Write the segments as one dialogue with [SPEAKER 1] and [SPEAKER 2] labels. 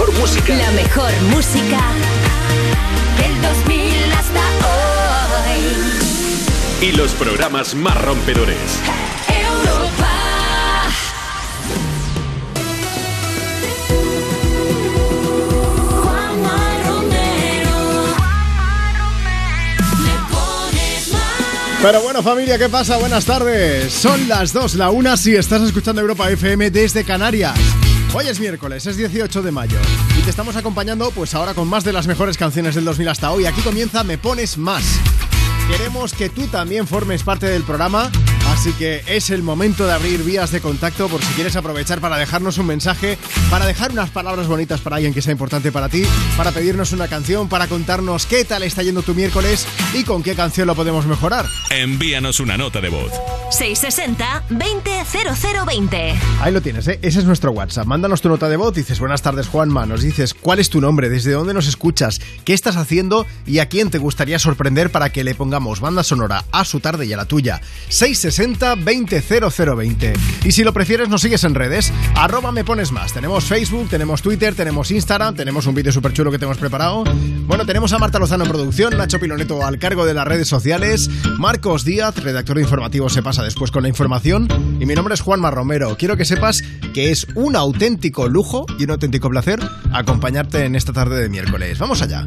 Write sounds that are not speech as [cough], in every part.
[SPEAKER 1] mejor música.
[SPEAKER 2] La mejor música del 2000 hasta hoy.
[SPEAKER 1] Y los programas más rompedores.
[SPEAKER 2] Europa. Juanma Romero. Me pones más.
[SPEAKER 3] Pero bueno, familia, ¿qué pasa? Buenas tardes. Son las 2, la 1 si estás escuchando Europa FM desde Canarias. Hoy es miércoles, es 18 de mayo y te estamos acompañando pues ahora con más de las mejores canciones del 2000 hasta hoy. Aquí comienza Me Pones Más. Queremos que tú también formes parte del programa, así que es el momento de abrir vías de contacto por si quieres aprovechar para dejarnos un mensaje, para dejar unas palabras bonitas para alguien que sea importante para ti, para pedirnos una canción, para contarnos qué tal está yendo tu miércoles y con qué canción lo podemos mejorar.
[SPEAKER 4] Envíanos una nota de voz.
[SPEAKER 2] 660 200020.
[SPEAKER 3] Ahí lo tienes, ¿eh? ese es nuestro WhatsApp. Mándanos tu nota de voz, dices buenas tardes Juanma, nos dices cuál es tu nombre, desde dónde nos escuchas, qué estás haciendo y a quién te gustaría sorprender para que le pongamos banda sonora a su tarde y a la tuya. 660 200020. Y si lo prefieres nos sigues en redes, arroba me pones más. Tenemos Facebook, tenemos Twitter, tenemos Instagram, tenemos un vídeo súper chulo que te hemos preparado. Bueno, tenemos a Marta Lozano en producción, Nacho Piloneto al cargo de las redes sociales, Marcos Díaz, redactor de informativo, se pasa después con la información. Y mi nombre es Juanma Romero. Quiero que sepas que es un auténtico lujo y un auténtico placer acompañarte en esta tarde de miércoles. Vamos allá.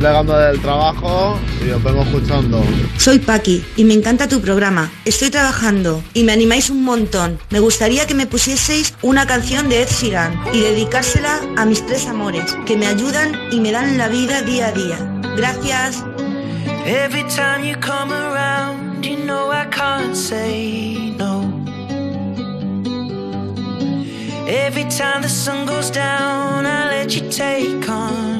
[SPEAKER 5] plegando del trabajo y os vengo escuchando.
[SPEAKER 6] Soy Paqui y me encanta tu programa. Estoy trabajando y me animáis un montón. Me gustaría que me pusieseis una canción de Ed Sheeran y dedicársela a mis tres amores que me ayudan y me dan la vida día a día. Gracias.
[SPEAKER 7] Every time you come around, you know I can't say no. Every time the sun goes down, I let you take
[SPEAKER 8] on.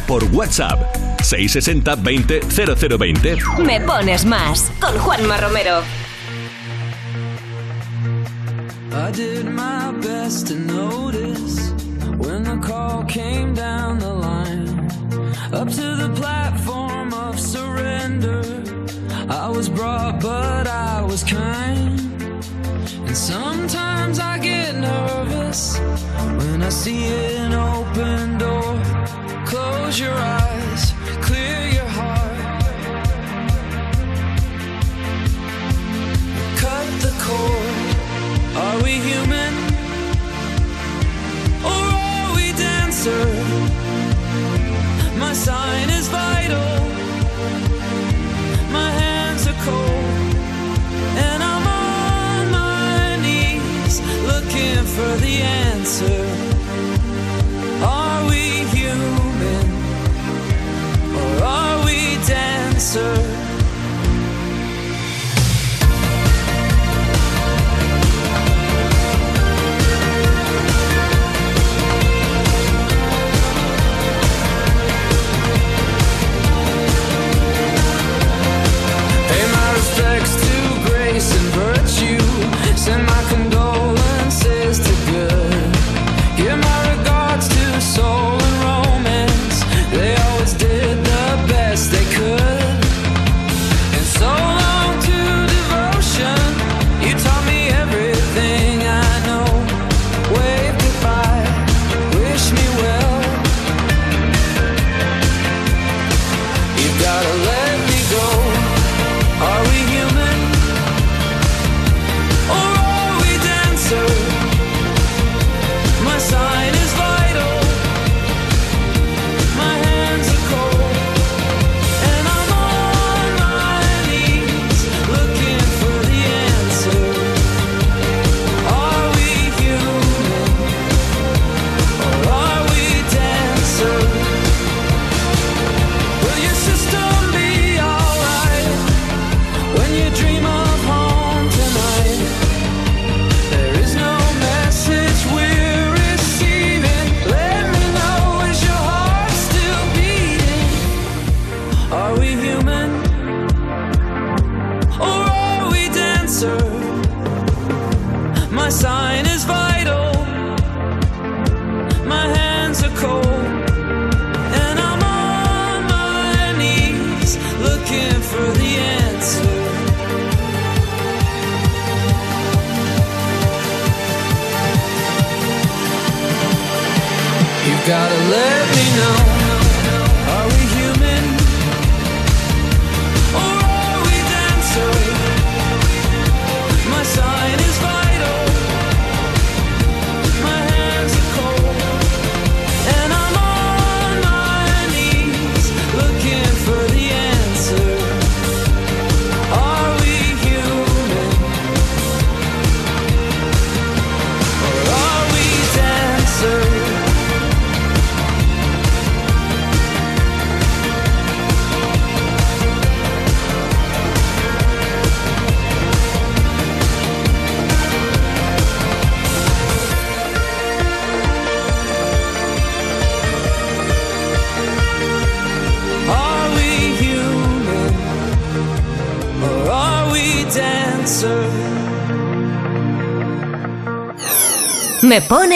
[SPEAKER 8] Por WhatsApp 660 20 0020.
[SPEAKER 2] Me pones más con Juanma Romero.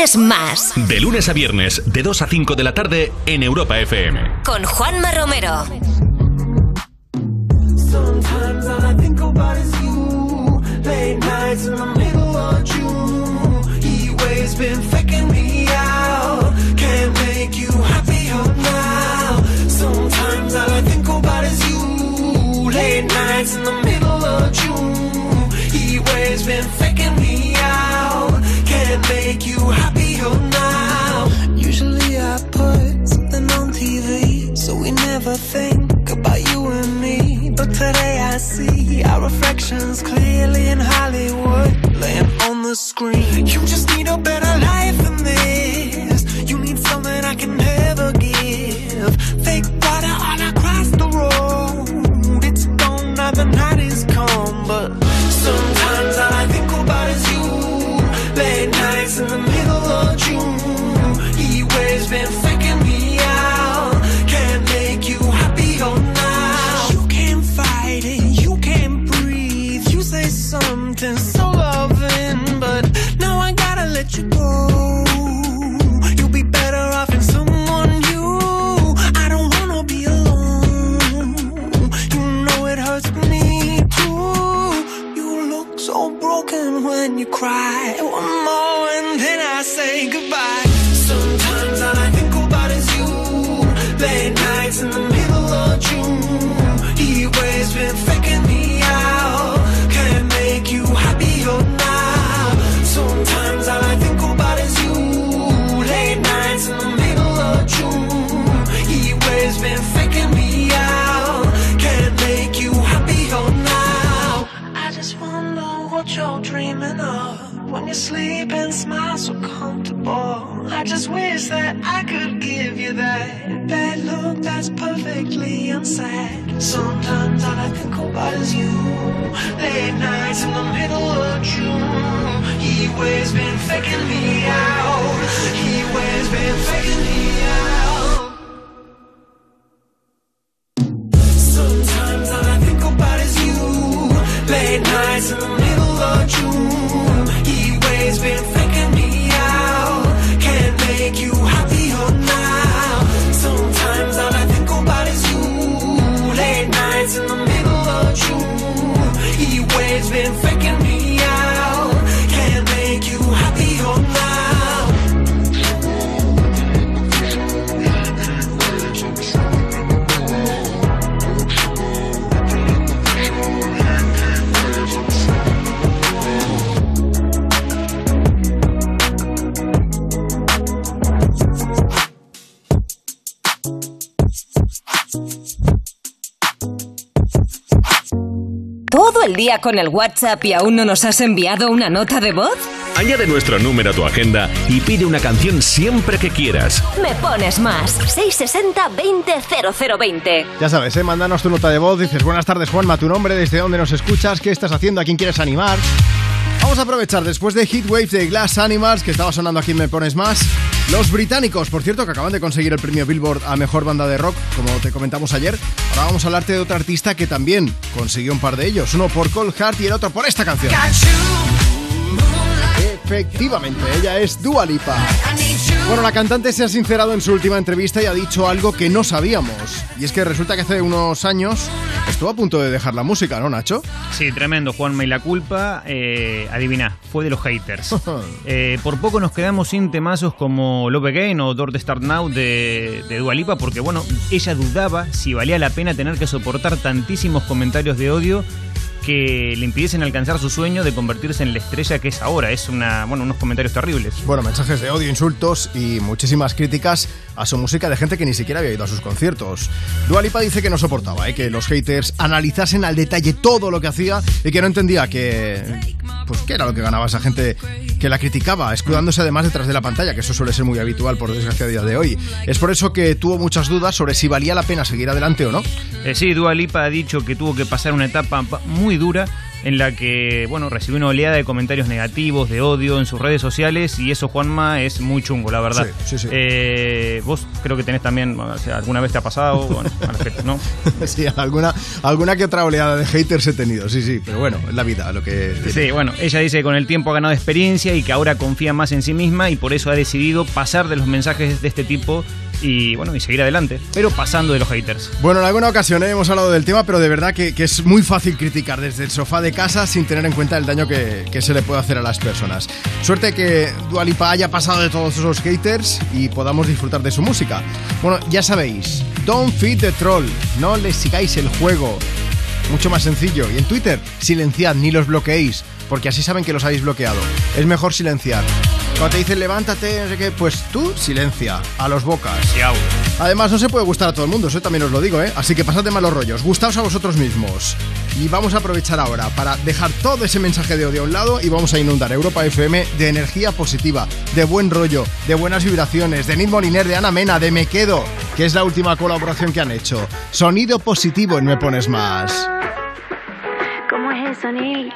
[SPEAKER 2] quieres más.
[SPEAKER 1] De lunes a viernes, de 2 a 5 de la tarde en Europa FM.
[SPEAKER 2] Con Juanma Romero.
[SPEAKER 8] reflections clearly in Hollywood, laying on the screen. You trabajo
[SPEAKER 2] en el WhatsApp y aún no nos has enviado una nota de voz?
[SPEAKER 1] Añade nuestro número a tu agenda y pide una canción siempre que quieras.
[SPEAKER 2] Me pones más. 660-200020.
[SPEAKER 3] Ya sabes, ¿eh? mándanos tu nota de voz. Dices, buenas tardes Juanma, tu nombre, desde dónde nos escuchas, qué estás haciendo, a quién quieres animar. Vamos a aprovechar después de Heatwave de Glass Animals, que estaba sonando aquí Me Pones Más. Los británicos, por cierto, que acaban de conseguir el premio Billboard a mejor banda de rock, como te comentamos ayer, Ahora vamos a hablarte de otro artista que también consiguió un par de ellos. Uno por Cold Heart y el otro por esta canción. Efectivamente, ella es Dua Lipa. Bueno, la cantante se ha sincerado en su última entrevista y ha dicho algo que no sabíamos. Y es que resulta que hace unos años estuvo a punto de dejar la música, ¿no, Nacho?
[SPEAKER 9] Sí, tremendo, Juanma. Y la culpa, eh, adivina, fue de los haters. [laughs] Eh, por poco nos quedamos sin temazos como Love Again o Door to Start Now de, de Dua Lipa, porque bueno, ella dudaba si valía la pena tener que soportar tantísimos comentarios de odio que le impidiesen alcanzar su sueño de convertirse en la estrella que es ahora. Es una, bueno, unos comentarios terribles.
[SPEAKER 3] Bueno, mensajes de odio, insultos y muchísimas críticas a su música de gente que ni siquiera había ido a sus conciertos. Dua Lipa dice que no soportaba ¿eh? que los haters analizasen al detalle todo lo que hacía y que no entendía que pues qué era lo que ganaba esa gente que la criticaba, escudándose además detrás de la pantalla, que eso suele ser muy habitual por desgracia a día de hoy. Es por eso que tuvo muchas dudas sobre si valía la pena seguir adelante o no.
[SPEAKER 9] Eh, sí, Dua Lipa ha dicho que tuvo que pasar una etapa pa- muy dura en la que, bueno, recibió una oleada de comentarios negativos, de odio en sus redes sociales y eso, Juanma, es muy chungo, la verdad.
[SPEAKER 3] Sí, sí, sí.
[SPEAKER 9] Eh, vos creo que tenés también, o sea, alguna vez te ha pasado, bueno, [laughs] ¿no? [laughs]
[SPEAKER 3] sí, alguna, alguna que otra oleada de haters he tenido, sí, sí, pero bueno, es la vida lo que...
[SPEAKER 9] Sí, bueno, ella dice que con el tiempo ha ganado experiencia y que ahora confía más en sí misma y por eso ha decidido pasar de los mensajes de este tipo y, bueno, y seguir adelante, pero pasando de los haters.
[SPEAKER 3] Bueno, en alguna ocasión eh, hemos hablado del tema, pero de verdad que, es muy fácil criticar desde el sofá de casa sin tener en cuenta el daño que, que se le puede hacer a las personas. Suerte que Dualipa haya pasado de todos esos haters y podamos disfrutar de su música. Bueno, ya sabéis, don't feed the troll, no le sigáis el juego. Mucho más sencillo. Y en Twitter, silenciad, ni los bloqueéis, porque así saben que los habéis bloqueado. Es mejor silenciar. Cuando te dicen levántate, no sé qué, pues tú silencia, a los bocas. Además, no se puede gustar a todo el mundo, eso también os lo digo, ¿eh? Así que pasad de malos rollos, gustaos a vosotros mismos. Y vamos a aprovechar ahora para dejar todo ese mensaje de odio a un lado y vamos a inundar Europa FM de energía positiva, de buen rollo, de buenas vibraciones, de Nid Moliner, de Ana Mena, de Me Quedo, que es la última colaboración que han hecho. Sonido positivo en Me Pones Más.
[SPEAKER 10] ¿Cómo es eso, Nick?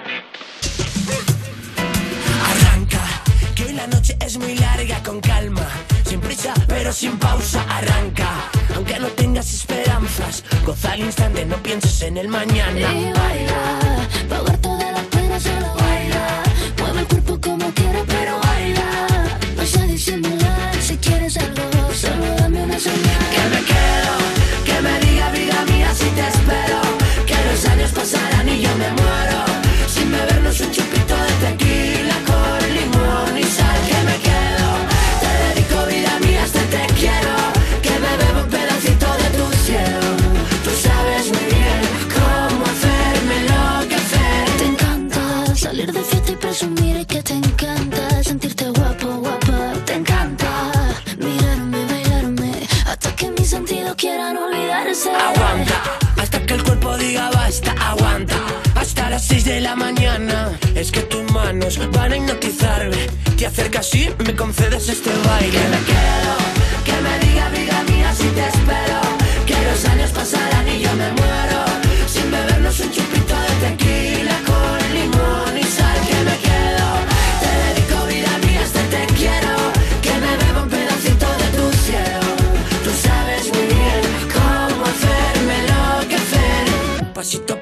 [SPEAKER 11] La noche es muy larga, con calma, sin prisa, pero sin pausa. Arranca, aunque no tengas esperanzas, goza al instante, no pienses en el mañana.
[SPEAKER 12] Y baila, pagar todas las penas, solo baila. Mueve el cuerpo como quiera, pero.
[SPEAKER 11] Aguanta, hasta que el cuerpo diga basta, aguanta. Hasta las 6 de la mañana, es que tus manos van a hipnotizarme. Te acercas y me concedes este baile. Que me quedo, que me diga vida mía si te espero. Que los años pasarán y yo me muero.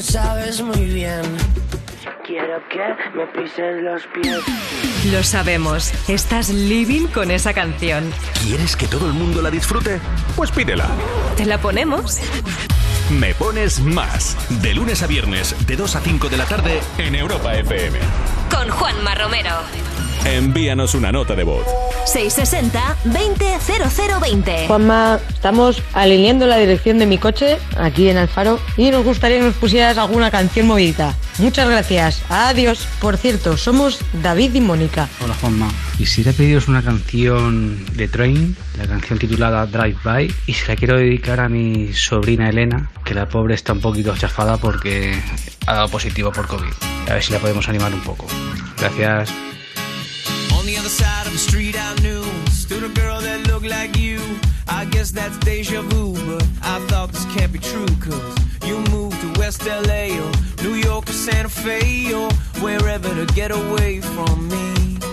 [SPEAKER 11] Lo sabes muy bien Quiero que me
[SPEAKER 8] pisen los pies.
[SPEAKER 13] Lo sabemos, estás living con esa canción.
[SPEAKER 1] ¿Quieres que todo el mundo la disfrute? Pues pídela.
[SPEAKER 13] ¿Te la ponemos?
[SPEAKER 1] Me pones más. De lunes a viernes, de 2 a 5 de la tarde, en Europa FM.
[SPEAKER 13] Con Juanma Romero.
[SPEAKER 4] Envíanos una nota de voz.
[SPEAKER 2] 660-200020.
[SPEAKER 14] Juanma, estamos alineando la dirección de mi coche aquí en Alfaro y nos gustaría que nos pusieras alguna canción movidita. Muchas gracias. Adiós. Por cierto, somos David y Mónica.
[SPEAKER 15] Hola Juanma, quisiera pediros una canción de Train, la canción titulada Drive By, y se la quiero dedicar a mi sobrina Elena, que la pobre está un poquito chafada porque ha dado positivo por COVID. A ver si la podemos animar un poco. Gracias.
[SPEAKER 8] The other side of the street I knew stood a girl that looked like you. I guess that's deja vu, but I thought this can't be true. Cause you moved to West LA or New York or Santa Fe or wherever to get away from me.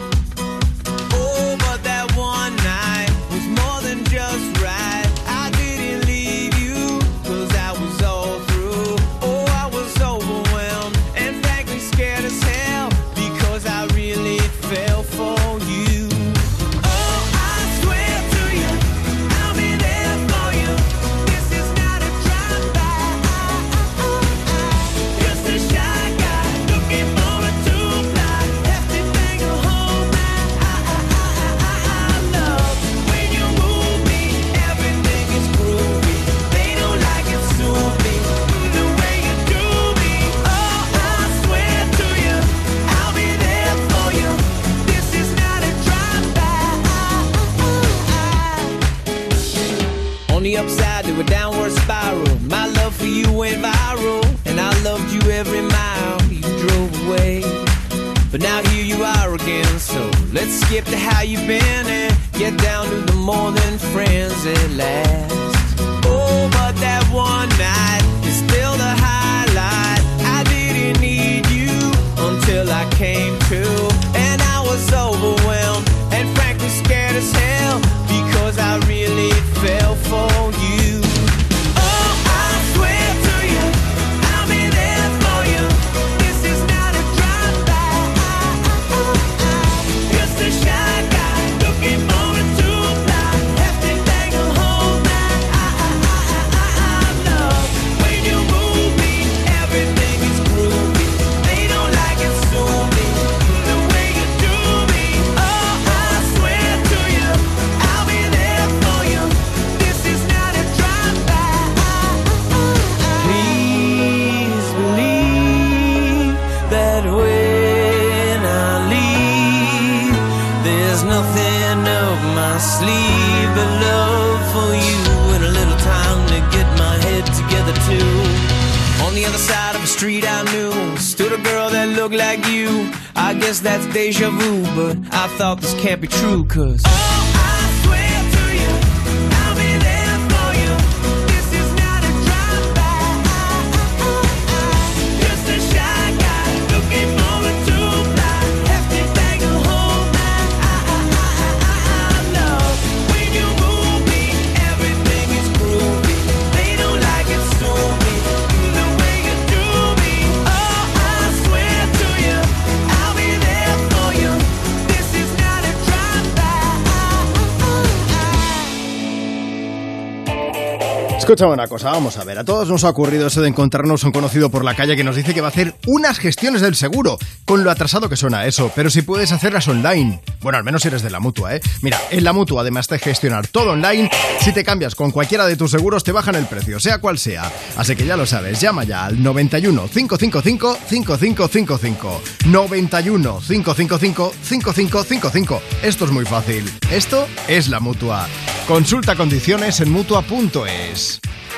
[SPEAKER 3] Escúchame una cosa, vamos a ver. A todos nos ha ocurrido eso de encontrarnos un conocido por la calle que nos dice que va a hacer unas gestiones del seguro, con lo atrasado que suena eso, pero si puedes hacerlas online. Bueno, al menos si eres de la mutua, ¿eh? Mira, en la mutua, además de gestionar todo online, si te cambias con cualquiera de tus seguros, te bajan el precio, sea cual sea. Así que ya lo sabes, llama ya al 91 555 5555. 91 555 5555. Esto es muy fácil. Esto es la mutua. Consulta condiciones en mutua.es.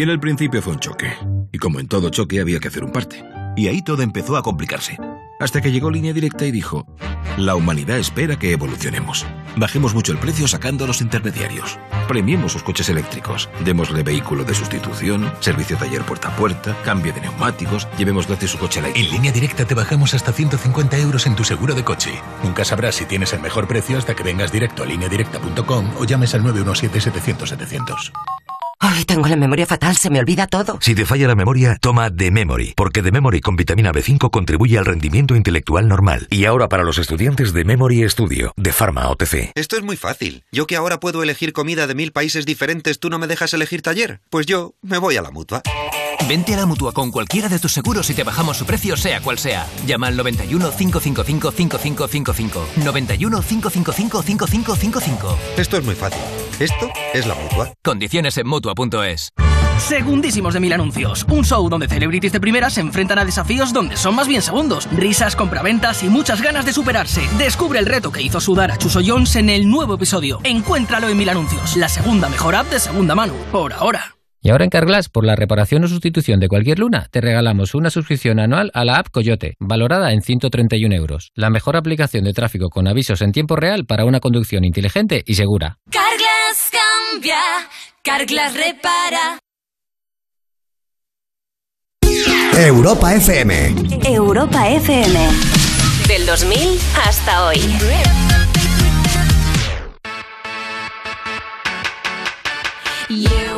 [SPEAKER 16] Y en el principio fue un choque. Y como en todo choque había que hacer un parte. Y ahí todo empezó a complicarse. Hasta que llegó Línea Directa y dijo, la humanidad espera que evolucionemos. Bajemos mucho el precio sacando a los intermediarios. Premiemos sus coches eléctricos. Démosle vehículo de sustitución, servicio taller puerta a puerta, cambio de neumáticos, llevemos gratis su coche eléctrico.
[SPEAKER 17] En línea directa te bajamos hasta 150 euros en tu seguro de coche. Nunca sabrás si tienes el mejor precio hasta que vengas directo a lineadirecta.com o llames al 917-700-700.
[SPEAKER 18] Ay, tengo la memoria fatal, se me olvida todo.
[SPEAKER 19] Si te falla la memoria, toma The Memory, porque The Memory con vitamina B5 contribuye al rendimiento intelectual normal. Y ahora para los estudiantes de Memory Studio, de Pharma OTC.
[SPEAKER 20] Esto es muy fácil. Yo que ahora puedo elegir comida de mil países diferentes, ¿tú no me dejas elegir taller? Pues yo me voy a la mutua.
[SPEAKER 21] Vente a la mutua con cualquiera de tus seguros y te bajamos su precio, sea cual sea. Llama al 91 555 5555. 91 555 5555.
[SPEAKER 20] Esto es muy fácil. Esto es la mutua.
[SPEAKER 21] Condiciones en mutua.es.
[SPEAKER 22] Segundísimos de mil anuncios. Un show donde celebrities de primera se enfrentan a desafíos donde son más bien segundos. Risas, compraventas y muchas ganas de superarse. Descubre el reto que hizo sudar a Chuso Jones en el nuevo episodio. Encuéntralo en Mil Anuncios, la segunda mejor app de segunda mano. Por ahora.
[SPEAKER 23] Y ahora en Carglass, por la reparación o sustitución de cualquier luna, te regalamos una suscripción anual a la app Coyote, valorada en 131 euros. La mejor aplicación de tráfico con avisos en tiempo real para una conducción inteligente y segura.
[SPEAKER 10] Carglass cambia, Carglass repara.
[SPEAKER 24] Europa FM.
[SPEAKER 10] Europa FM.
[SPEAKER 13] Del 2000 hasta hoy.
[SPEAKER 12] You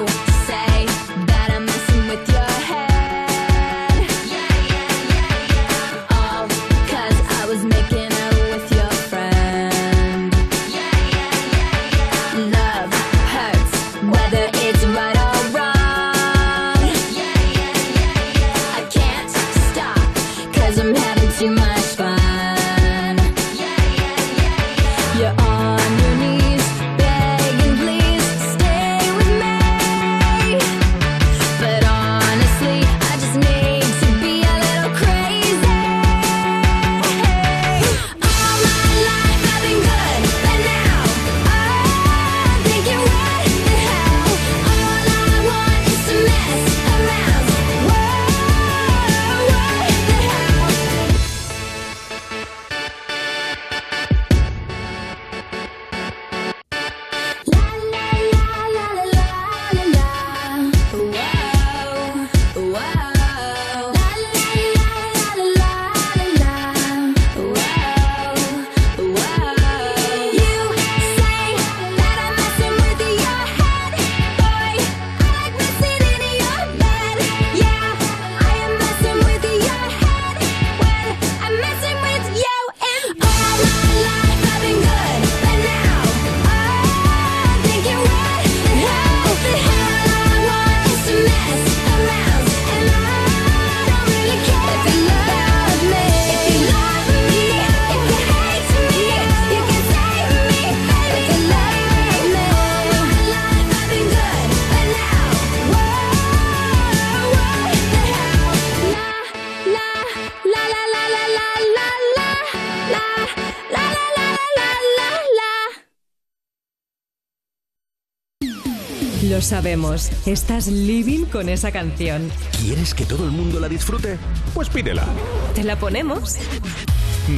[SPEAKER 13] sabemos, estás living con esa canción.
[SPEAKER 1] ¿Quieres que todo el mundo la disfrute? Pues pídela.
[SPEAKER 13] ¿Te la ponemos?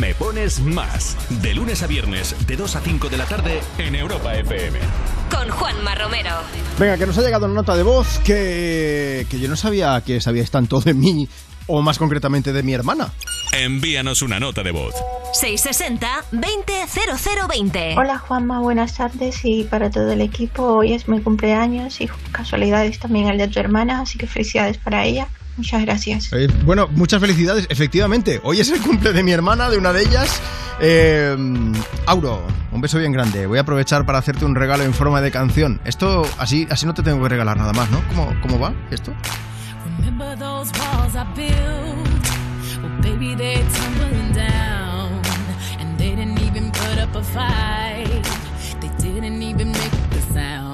[SPEAKER 1] Me pones más. De lunes a viernes, de 2 a 5 de la tarde, en Europa FM.
[SPEAKER 13] Con Juanma Romero.
[SPEAKER 3] Venga, que nos ha llegado una nota de voz que, que yo no sabía que sabíais tanto de mí, o más concretamente de mi hermana.
[SPEAKER 25] Envíanos una nota de voz.
[SPEAKER 13] 660-200020.
[SPEAKER 26] Hola Juanma, buenas tardes y para todo el equipo hoy es mi cumpleaños y casualidades también el de tu hermana, así que felicidades para ella. Muchas gracias.
[SPEAKER 3] Eh, bueno, muchas felicidades. Efectivamente, hoy es el cumple de mi hermana, de una de ellas. Eh, Auro, un beso bien grande. Voy a aprovechar para hacerte un regalo en forma de canción. Esto, así, así no te tengo que regalar nada más, ¿no? ¿Cómo, cómo va esto?
[SPEAKER 12] They didn't even put up a fight. They didn't even make a sound.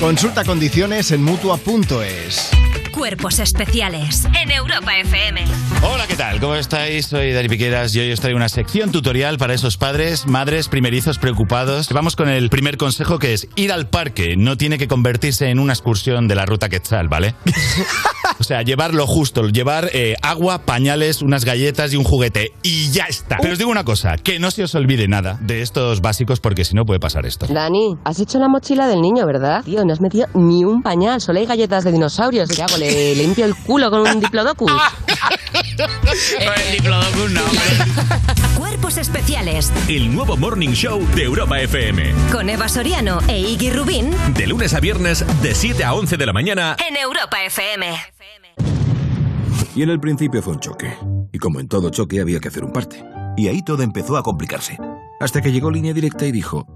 [SPEAKER 3] Consulta condiciones en mutua.es.
[SPEAKER 2] Cuerpos especiales en Europa FM.
[SPEAKER 27] Hola, ¿qué tal? ¿Cómo estáis? Soy Dani Piqueras y hoy os traigo una sección tutorial para esos padres, madres, primerizos preocupados. Vamos con el primer consejo que es ir al parque. No tiene que convertirse en una excursión de la ruta Quetzal, ¿vale? [laughs] o sea, llevar lo justo, llevar eh, agua, pañales, unas galletas y un juguete. Y ya está. Pero os digo una cosa, que no se os olvide nada de estos básicos porque si no puede pasar esto.
[SPEAKER 28] Dani, has hecho la mochila del niño, ¿verdad? Tío, no has metido ni un pañal, solo hay galletas de dinosaurios. ¿Qué hago? ¿Le limpio el culo con un diplodocus? [laughs]
[SPEAKER 27] el diplodocus no, [laughs]
[SPEAKER 2] Cuerpos especiales
[SPEAKER 1] El nuevo Morning Show de Europa FM.
[SPEAKER 2] con Eva Soriano e Iggy Rubín
[SPEAKER 1] De lunes a viernes, de 7 a 11 de la mañana.
[SPEAKER 2] en Europa FM.
[SPEAKER 16] Y en el principio fue un choque. Y como en todo choque había que hacer un parte. Y ahí todo empezó a complicarse. Hasta que llegó línea directa y dijo,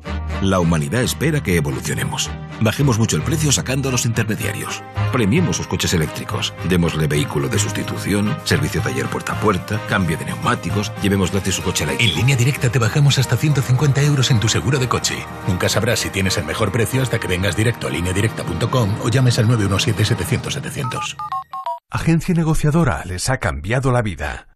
[SPEAKER 16] la humanidad espera que evolucionemos. Bajemos mucho el precio sacando a los intermediarios. Premiemos sus coches eléctricos. Démosle vehículo de sustitución, servicio taller puerta a puerta, cambio de neumáticos, llevemos gratis su coche eléctrico.
[SPEAKER 17] En línea directa te bajamos hasta 150 euros en tu seguro de coche. Nunca sabrás si tienes el mejor precio hasta que vengas directo a lineadirecta.com o llames al 917-700-700.
[SPEAKER 19] Agencia negociadora les ha cambiado la vida.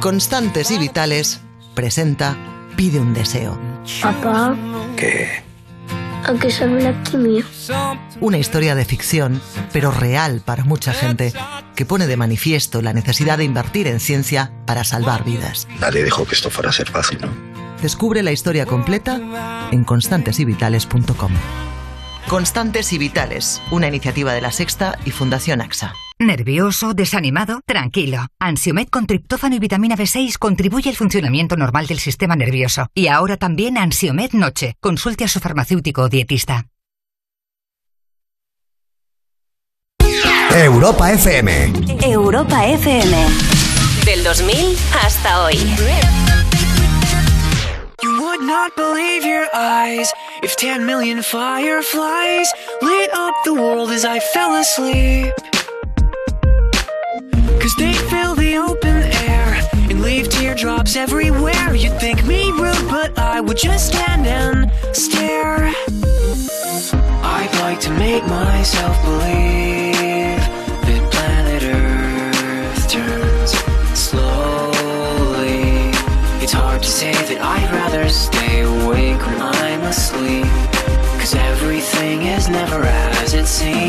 [SPEAKER 18] Constantes y Vitales presenta Pide un deseo.
[SPEAKER 29] Papá,
[SPEAKER 18] ¿Qué?
[SPEAKER 29] ¿a qué sabe la quimio?
[SPEAKER 18] Una historia de ficción, pero real para mucha gente, que pone de manifiesto la necesidad de invertir en ciencia para salvar vidas.
[SPEAKER 30] Nadie dijo que esto fuera a ser fácil, ¿no?
[SPEAKER 18] Descubre la historia completa en constantesyvitales.com. Constantes y Vitales, una iniciativa de la Sexta y Fundación AXA.
[SPEAKER 31] ¿Nervioso? ¿Desanimado? Tranquilo. Ansiomed con triptófano y vitamina B6 contribuye al funcionamiento normal del sistema nervioso. Y ahora también Ansiomed Noche. Consulte a su farmacéutico o dietista.
[SPEAKER 32] Europa FM.
[SPEAKER 2] Europa FM. Del 2000 hasta hoy.
[SPEAKER 8] You would not believe your eyes if 10 million fireflies lit up the world as I fell asleep. Teardrops everywhere. You'd think me rude, but I would just stand and stare. I'd like to make myself believe that planet Earth turns slowly. It's hard to say that I'd rather stay awake when I'm asleep. Cause everything is never as it seems.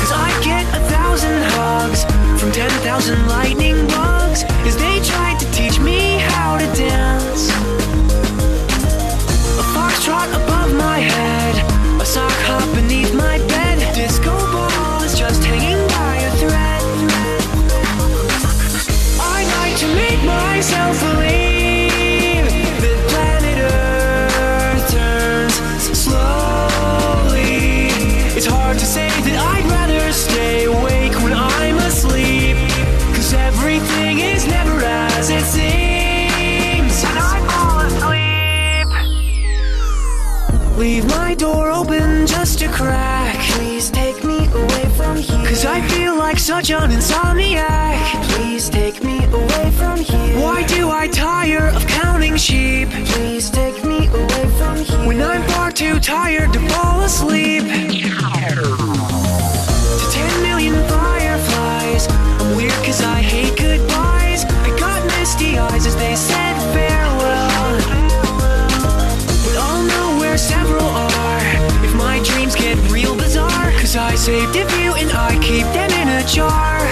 [SPEAKER 8] Cause I get a thousand hugs from ten thousand lightning bugs as they tried to teach me how to dance. I feel like such an insomniac. Please take me away from here. Why do I tire of counting sheep? Please take me away from here. When I'm far too tired to fall asleep. To 10 million fireflies. I'm weird cause I hate goodbyes. I got misty eyes as they said farewell. But I'll know where several are if my dreams get real bizarre.
[SPEAKER 33] saved a few and I keep them in a jar.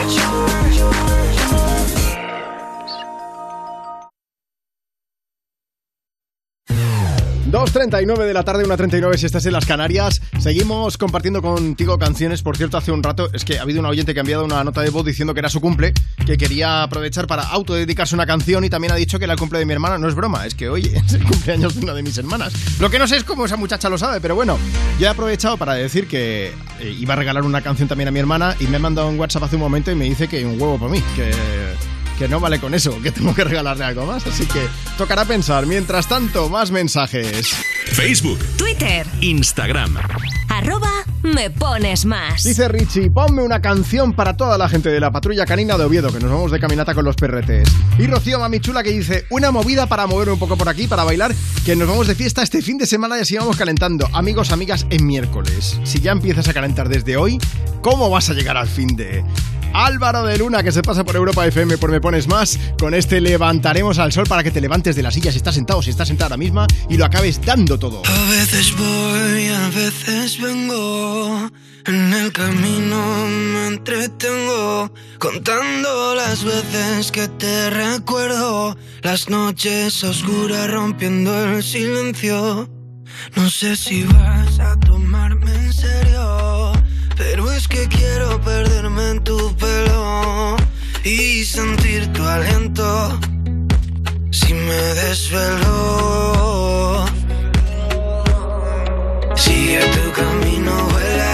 [SPEAKER 3] 2.39 de la tarde, 1.39 si estás en las Canarias. Seguimos compartiendo contigo canciones. Por cierto, hace un rato es que ha habido una oyente que ha enviado una nota de voz diciendo que era su cumple, que quería aprovechar para autodedicarse una canción y también ha dicho que era el cumple de mi hermana. No es broma, es que hoy [laughs] es el cumpleaños de una de mis hermanas. Lo que no sé es cómo esa muchacha lo sabe, pero bueno, yo he aprovechado para decir que eh, iba a regalar una canción también a mi hermana y me ha mandado un WhatsApp hace un momento y me dice que un huevo para mí, que que no vale con eso, que tengo que regalarle algo más. Así que tocará pensar. Mientras tanto, más mensajes.
[SPEAKER 1] Facebook,
[SPEAKER 13] Twitter,
[SPEAKER 1] Instagram.
[SPEAKER 13] arroba me pones más.
[SPEAKER 3] Dice Richie, ponme una canción para toda la gente de la patrulla canina de Oviedo, que nos vamos de caminata con los perretes. Y Rocío Mamichula que dice, una movida para mover un poco por aquí, para bailar, que nos vamos de fiesta este fin de semana y así vamos calentando. Amigos, amigas, en miércoles. Si ya empiezas a calentar desde hoy, ¿cómo vas a llegar al fin de...? Álvaro de Luna, que se pasa por Europa FM por Me Pones Más. Con este levantaremos al sol para que te levantes de la silla si estás sentado, si estás sentada ahora misma y lo acabes dando todo.
[SPEAKER 33] A veces voy, a veces vengo. En el camino me entretengo, contando las veces que te recuerdo. Las noches oscuras rompiendo el silencio. No sé si vas a tomarme en serio, pero es que quiero perderme en tu pelo y sentir tu aliento. Si me desvelo. Sigue tu camino, vuela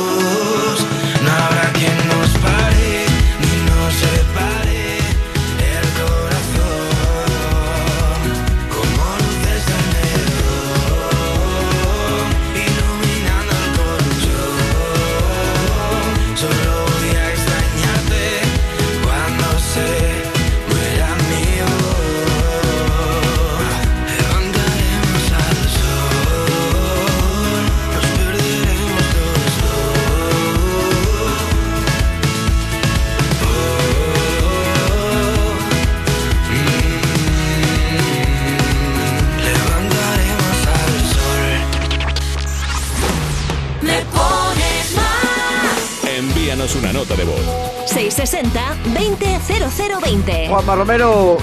[SPEAKER 1] Envíanos una nota de voz.
[SPEAKER 13] 660-200020.
[SPEAKER 5] Juanma Romero,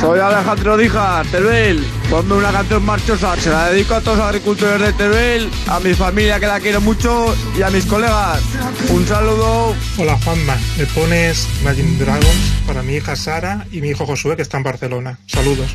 [SPEAKER 5] Soy Alejandro Díjar, Teruel. Ponme una canción marchosa. Se la dedico a todos los agricultores de Teruel, a mi familia que la quiero mucho y a mis colegas. Un saludo.
[SPEAKER 34] Hola Juanma, me pones Imagine Dragons para mi hija Sara y mi hijo Josué que está en Barcelona. Saludos.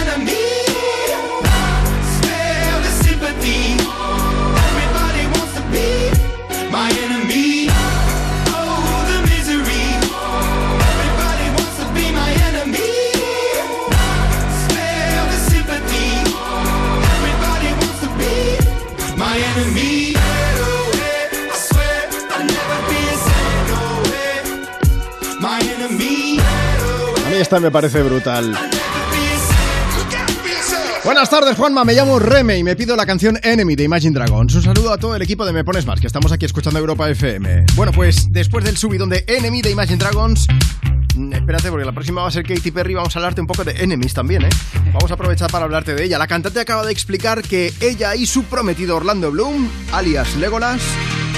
[SPEAKER 3] me parece brutal. Buenas tardes, Juanma. Me llamo Reme y me pido la canción Enemy de Imagine Dragons. Un saludo a todo el equipo de Me Pones Más, que estamos aquí escuchando Europa FM. Bueno, pues después del subidón de Enemy de Imagine Dragons. mm, Espérate, porque la próxima va a ser Katy Perry. Vamos a hablarte un poco de Enemies también, ¿eh? Vamos a aprovechar para hablarte de ella. La cantante acaba de explicar que ella y su prometido Orlando Bloom, alias Legolas,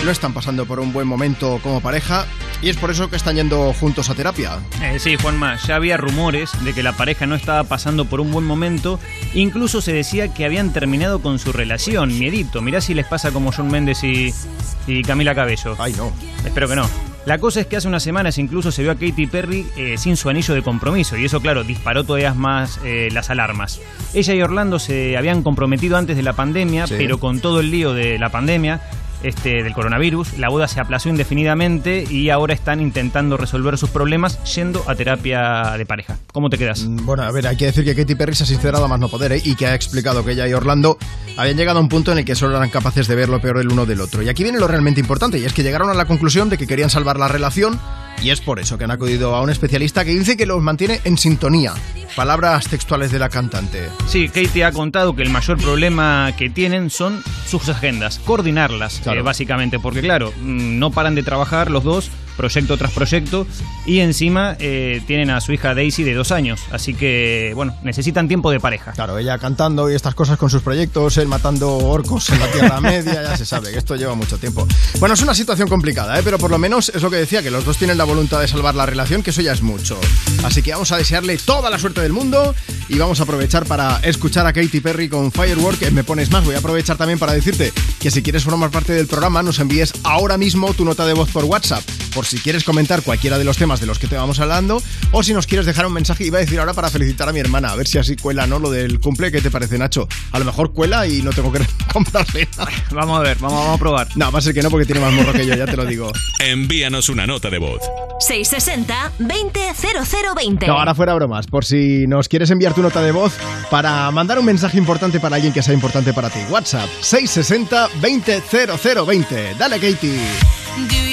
[SPEAKER 3] no están pasando por un buen momento como pareja y es por eso que están yendo juntos a terapia.
[SPEAKER 9] Eh, sí, Juanma, ya había rumores de que la pareja no estaba pasando por un buen momento. Incluso se decía que habían terminado con su relación. Miedito, mirá si les pasa como John Méndez y, y Camila Cabello.
[SPEAKER 3] Ay, no.
[SPEAKER 9] Espero que no. La cosa es que hace unas semanas incluso se vio a Katy Perry eh, sin su anillo de compromiso y eso, claro, disparó todavía más eh, las alarmas. Ella y Orlando se habían comprometido antes de la pandemia,
[SPEAKER 3] Sí.
[SPEAKER 9] pero con todo el lío de la pandemia, este, del coronavirus, la boda se aplazó indefinidamente y ahora están intentando resolver sus problemas yendo a terapia de pareja. ¿Cómo te quedas?
[SPEAKER 3] Bueno, a ver, hay que decir que Katy Perry se ha sincerado a más no poder ¿eh? y que ha explicado que ella y Orlando habían llegado a un punto en el que solo eran capaces de ver lo peor el uno del otro. Y aquí viene lo realmente importante, y es que llegaron a la conclusión de que querían salvar la relación y es por eso que han acudido a un especialista que dice que los mantiene en sintonía. Palabras textuales de la cantante.
[SPEAKER 9] Sí, Katie ha contado que el mayor problema que tienen son sus agendas, coordinarlas,
[SPEAKER 3] Claro.
[SPEAKER 9] eh, básicamente, porque claro, mm, no paran de trabajar los dos, proyecto tras proyecto, y encima eh, tienen a su hija Daisy de dos años, así que, bueno, necesitan tiempo de pareja.
[SPEAKER 3] Claro, ella cantando y estas cosas con sus proyectos, él matando orcos en la Tierra Media, ya se sabe que esto lleva mucho tiempo. Bueno, es una situación complicada, ¿eh? pero por lo menos es lo que decía, que los dos tienen la voluntad de salvar la relación, que eso ya es mucho. Así que vamos a desearle toda la suerte del mundo y vamos a aprovechar para escuchar a Katy Perry con Firework. Me Pones Más. Voy a aprovechar también para decirte que si quieres formar parte del programa, nos envíes ahora mismo tu nota de voz por WhatsApp, por si quieres comentar cualquiera de los temas de los que te vamos hablando, o si nos quieres dejar un mensaje. Iba a decir ahora para felicitar a mi hermana, a ver si así cuela, ¿no? Lo del cumple, ¿qué te parece, Nacho? A lo mejor cuela y no tengo que [laughs] comprarle.
[SPEAKER 9] Vamos a ver, vamos, vamos a probar.
[SPEAKER 3] No, va a ser que no, porque tiene más morro que yo, ya te lo digo.
[SPEAKER 1] Envíanos una nota de voz.
[SPEAKER 2] 660-200020.
[SPEAKER 3] No, ahora fuera bromas, por si nos quieres enviar tu nota de voz para mandar un mensaje importante para alguien que sea importante para ti. WhatsApp 660 200020. Dale, Katie.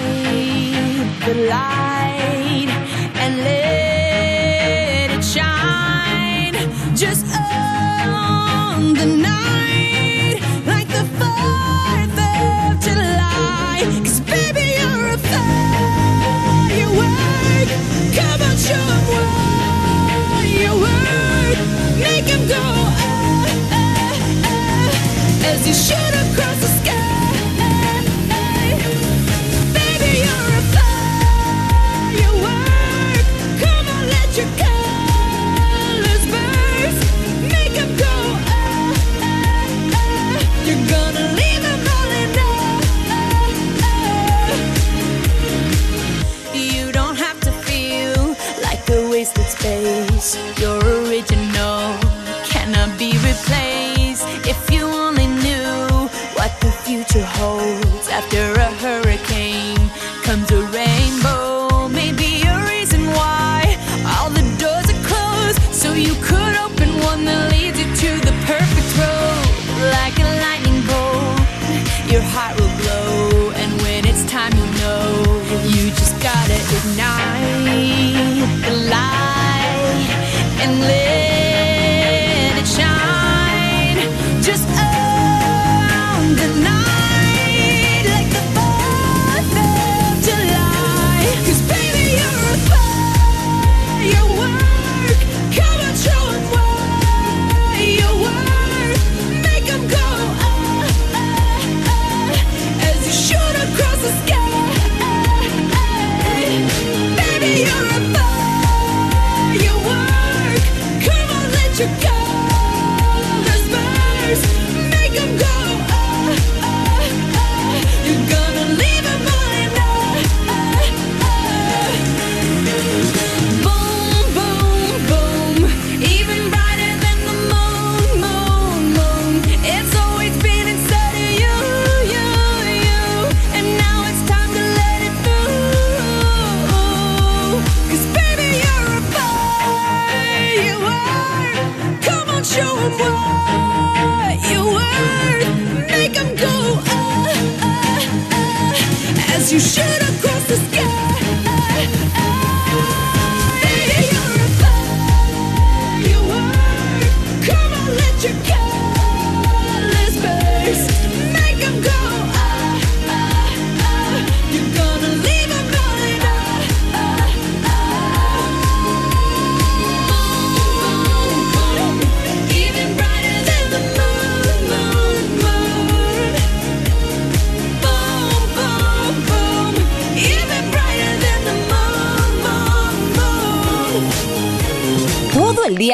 [SPEAKER 12] the light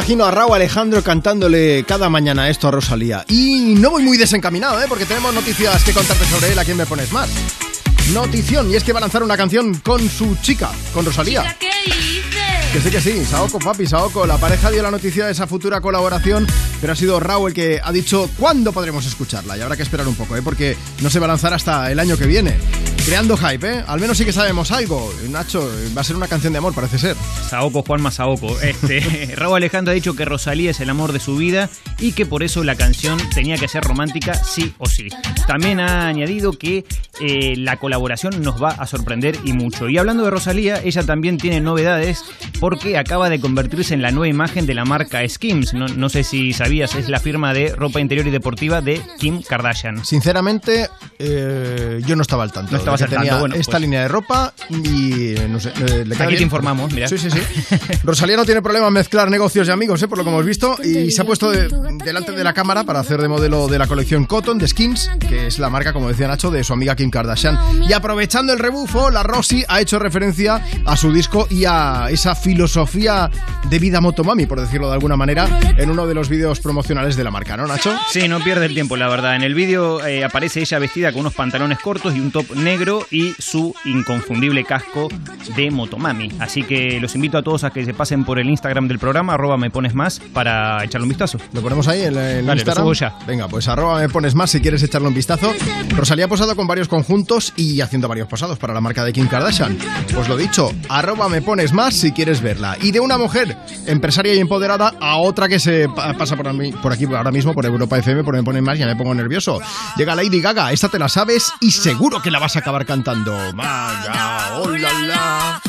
[SPEAKER 3] imagino a Raúl Alejandro cantándole cada mañana esto a Rosalía. Y no voy muy desencaminado, ¿eh? porque tenemos noticias que contarte sobre él. ¿A quién me pones más? Notición, y es que va a lanzar una canción con su chica, con Rosalía.
[SPEAKER 12] ¿Qué dices?
[SPEAKER 3] Que sí, que sí, Saoko, papi, Saoko. La pareja dio la noticia de esa futura colaboración, pero ha sido Raúl el que ha dicho cuándo podremos escucharla. Y habrá que esperar un poco, ¿eh? porque no se va a lanzar hasta el año que viene. Creando hype, ¿eh? Al menos sí que sabemos algo. Nacho, va a ser una canción de amor, parece ser.
[SPEAKER 9] Saoko. Este, [laughs] Raúl Alejandro ha dicho que Rosalía es el amor de su vida y que por eso la canción tenía que ser romántica sí o sí. También ha añadido que eh, la colaboración nos va a sorprender y mucho. Y hablando de Rosalía, ella también tiene novedades porque acaba de convertirse en la nueva imagen de la marca Skims. No, no sé si sabías, es la firma de ropa interior y deportiva de Kim Kardashian.
[SPEAKER 3] Sinceramente, eh, yo no estaba al tanto.
[SPEAKER 9] No
[SPEAKER 3] que
[SPEAKER 9] al tanto,
[SPEAKER 3] tenía
[SPEAKER 9] bueno,
[SPEAKER 3] esta
[SPEAKER 9] pues-
[SPEAKER 3] línea de ropa y eh, no sé. eh, le
[SPEAKER 9] Aquí te informamos, mira.
[SPEAKER 3] Sí, sí, sí. [laughs] Rosalía no tiene problema en mezclar negocios y amigos, ¿eh? por lo que hemos visto, y se ha puesto de- delante de la cámara para hacer de modelo de la colección Cotton de Skins, que es la marca, como decía Nacho, de su amiga Kim Kardashian. Y aprovechando el rebufo, la Rosy ha hecho referencia a su disco y a esa filosofía de vida motomami, por decirlo de alguna manera, en uno de los vídeos promocionales de la marca, ¿no, Nacho?
[SPEAKER 9] Sí, no pierde el tiempo, la verdad. En el vídeo eh, aparece ella vestida con unos pantalones cortos y un top negro y su inconfundible casco de Motomami. Así que los invito a todos a que se pasen por el Instagram del programa, arroba me pones más, para echarle un vistazo.
[SPEAKER 3] ¿Lo ponemos ahí en el
[SPEAKER 9] Dale,
[SPEAKER 3] Instagram? Venga, pues arroba me pones más si quieres echarle un vistazo. Rosalía ha posado con varios conjuntos y haciendo varios posados para la marca de Kim Kardashian. Pues lo dicho, arroba me pones más si quieres verla. Y de una mujer empresaria y empoderada a otra que se pa- pasa por, mí- por aquí ahora mismo, por Europa FM, por me pones más, ya me pongo nervioso. Llega Lady Gaga, esta te la sabes y seguro que la vas a acabar cantando. Maga, oh la la.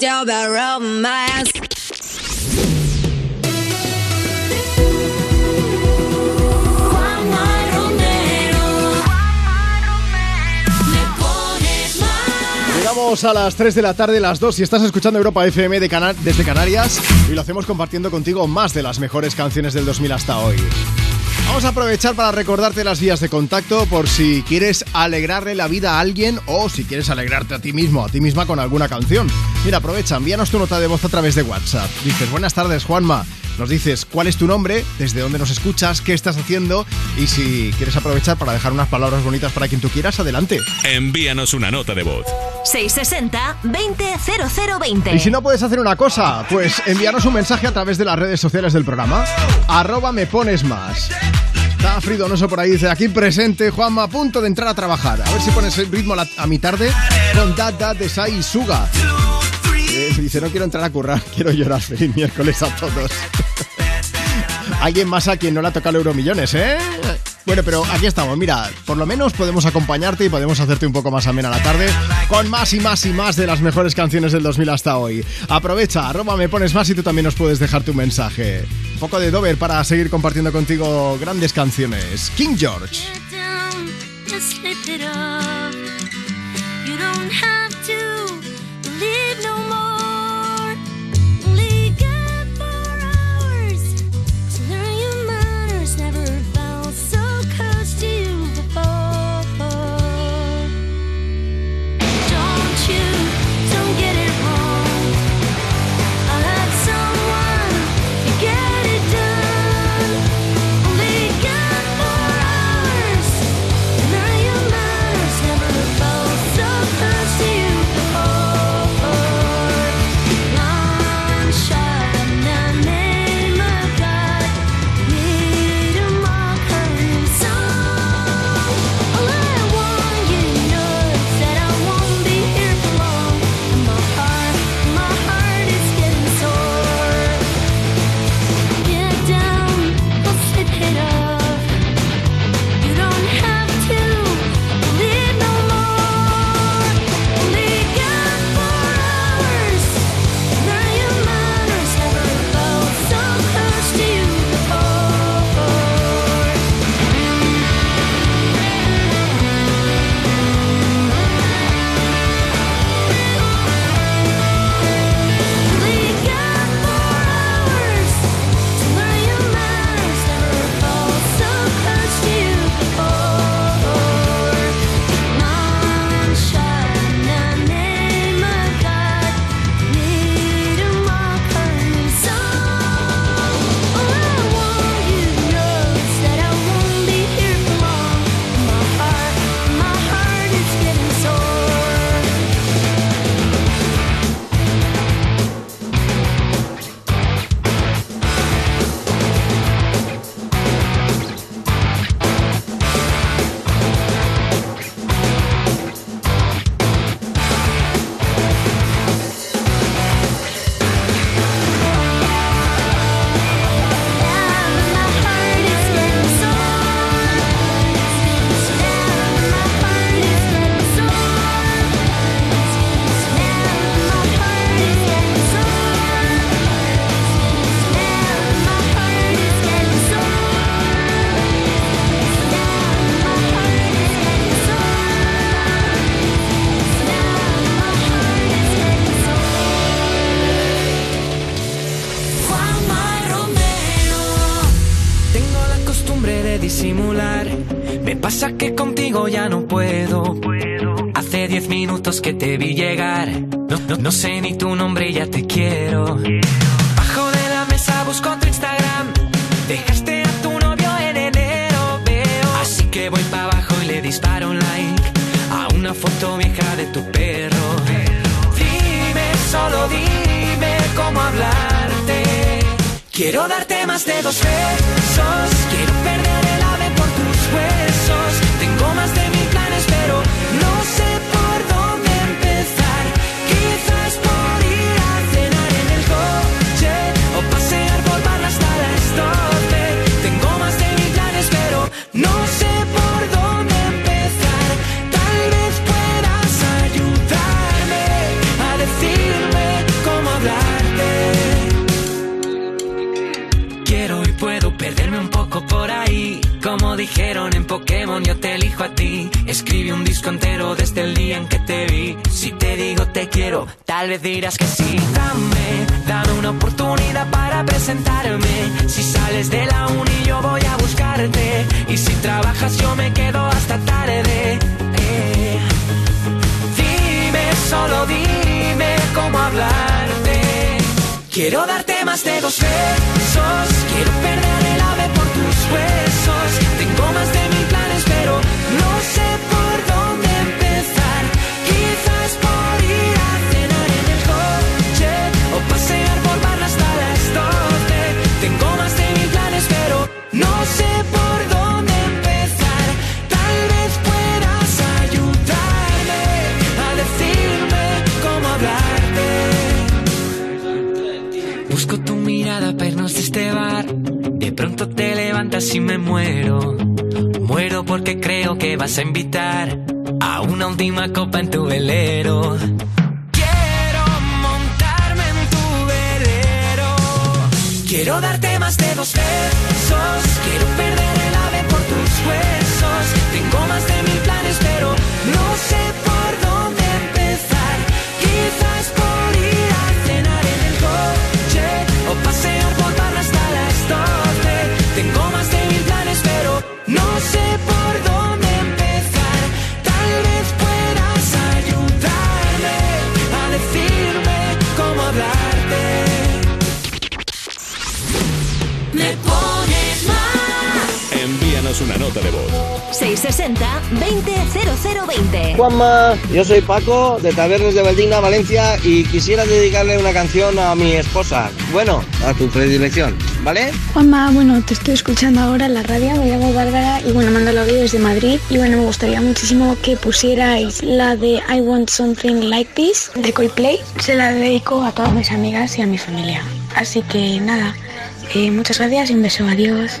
[SPEAKER 12] Bad romance?
[SPEAKER 3] Llegamos a las 3 de la tarde, las 2, y estás escuchando Europa FM de Cana- desde Canarias y lo hacemos compartiendo contigo más de las mejores canciones del 2000 hasta hoy. Vamos a aprovechar para recordarte las vías de contacto por si quieres alegrarle la vida a alguien o si quieres alegrarte a ti mismo, a ti misma con alguna canción. Mira, aprovecha, envíanos tu nota de voz a través de WhatsApp. Dices, buenas tardes Juanma. Nos dices cuál es tu nombre, desde dónde nos escuchas, qué estás haciendo y si quieres aprovechar para dejar unas palabras bonitas para quien tú quieras, adelante.
[SPEAKER 1] Envíanos una nota de voz.
[SPEAKER 2] 660-200020.
[SPEAKER 3] Y si no puedes hacer una cosa, pues enviarnos un mensaje a través de las redes sociales del programa. Arroba me pones más. Está Fridonoso por ahí, dice aquí presente, Juanma, a punto de entrar a trabajar. A ver si pones el ritmo a, la- a mi tarde con Dad Dad de Sai y Suga. Dice, no quiero entrar a currar, [laughs] quiero llorar. Feliz miércoles a todos. [laughs] Alguien más a quien no le ha tocado el Euromillones, ¿eh? Bueno, pero aquí estamos. Mira, por lo menos podemos acompañarte y podemos hacerte un poco más amena la tarde con más y más y más de las mejores canciones del 2000 hasta hoy. Aprovecha, arroba me pones más y tú también nos puedes dejar tu mensaje. Un poco de Dover para seguir compartiendo contigo grandes canciones. King George.
[SPEAKER 35] Paco de Tabernes de Valdina, Valencia y quisiera dedicarle una canción a mi esposa. Bueno, a tu predilección, ¿vale?
[SPEAKER 36] Juanma, bueno, te estoy escuchando ahora en la radio, me llamo Bárbara y bueno, mando el audio desde Madrid y bueno, me gustaría muchísimo que pusierais la de I Want Something Like This de Coldplay. Se la dedico a todas mis amigas y a mi familia. Así que nada, eh, muchas gracias y un beso, adiós.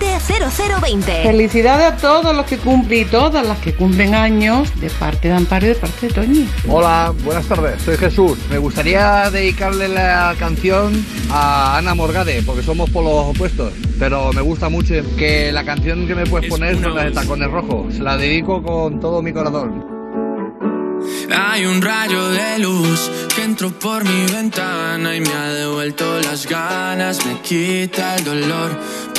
[SPEAKER 37] 660-200020.
[SPEAKER 38] Felicidades a todos los que cumplen y todas las que cumplen años de parte de Amparo y de parte de Toñi.
[SPEAKER 39] Hola, buenas tardes, soy Jesús. Me gustaría dedicarle la canción a Ana Morgade, porque somos por los opuestos, pero me gusta mucho que la canción que me puedes poner es la de Tacones Rojos. Se la dedico con todo mi corazón.
[SPEAKER 33] Hay un rayo de luz que entró por mi ventana y me ha devuelto las ganas, me quita el dolor.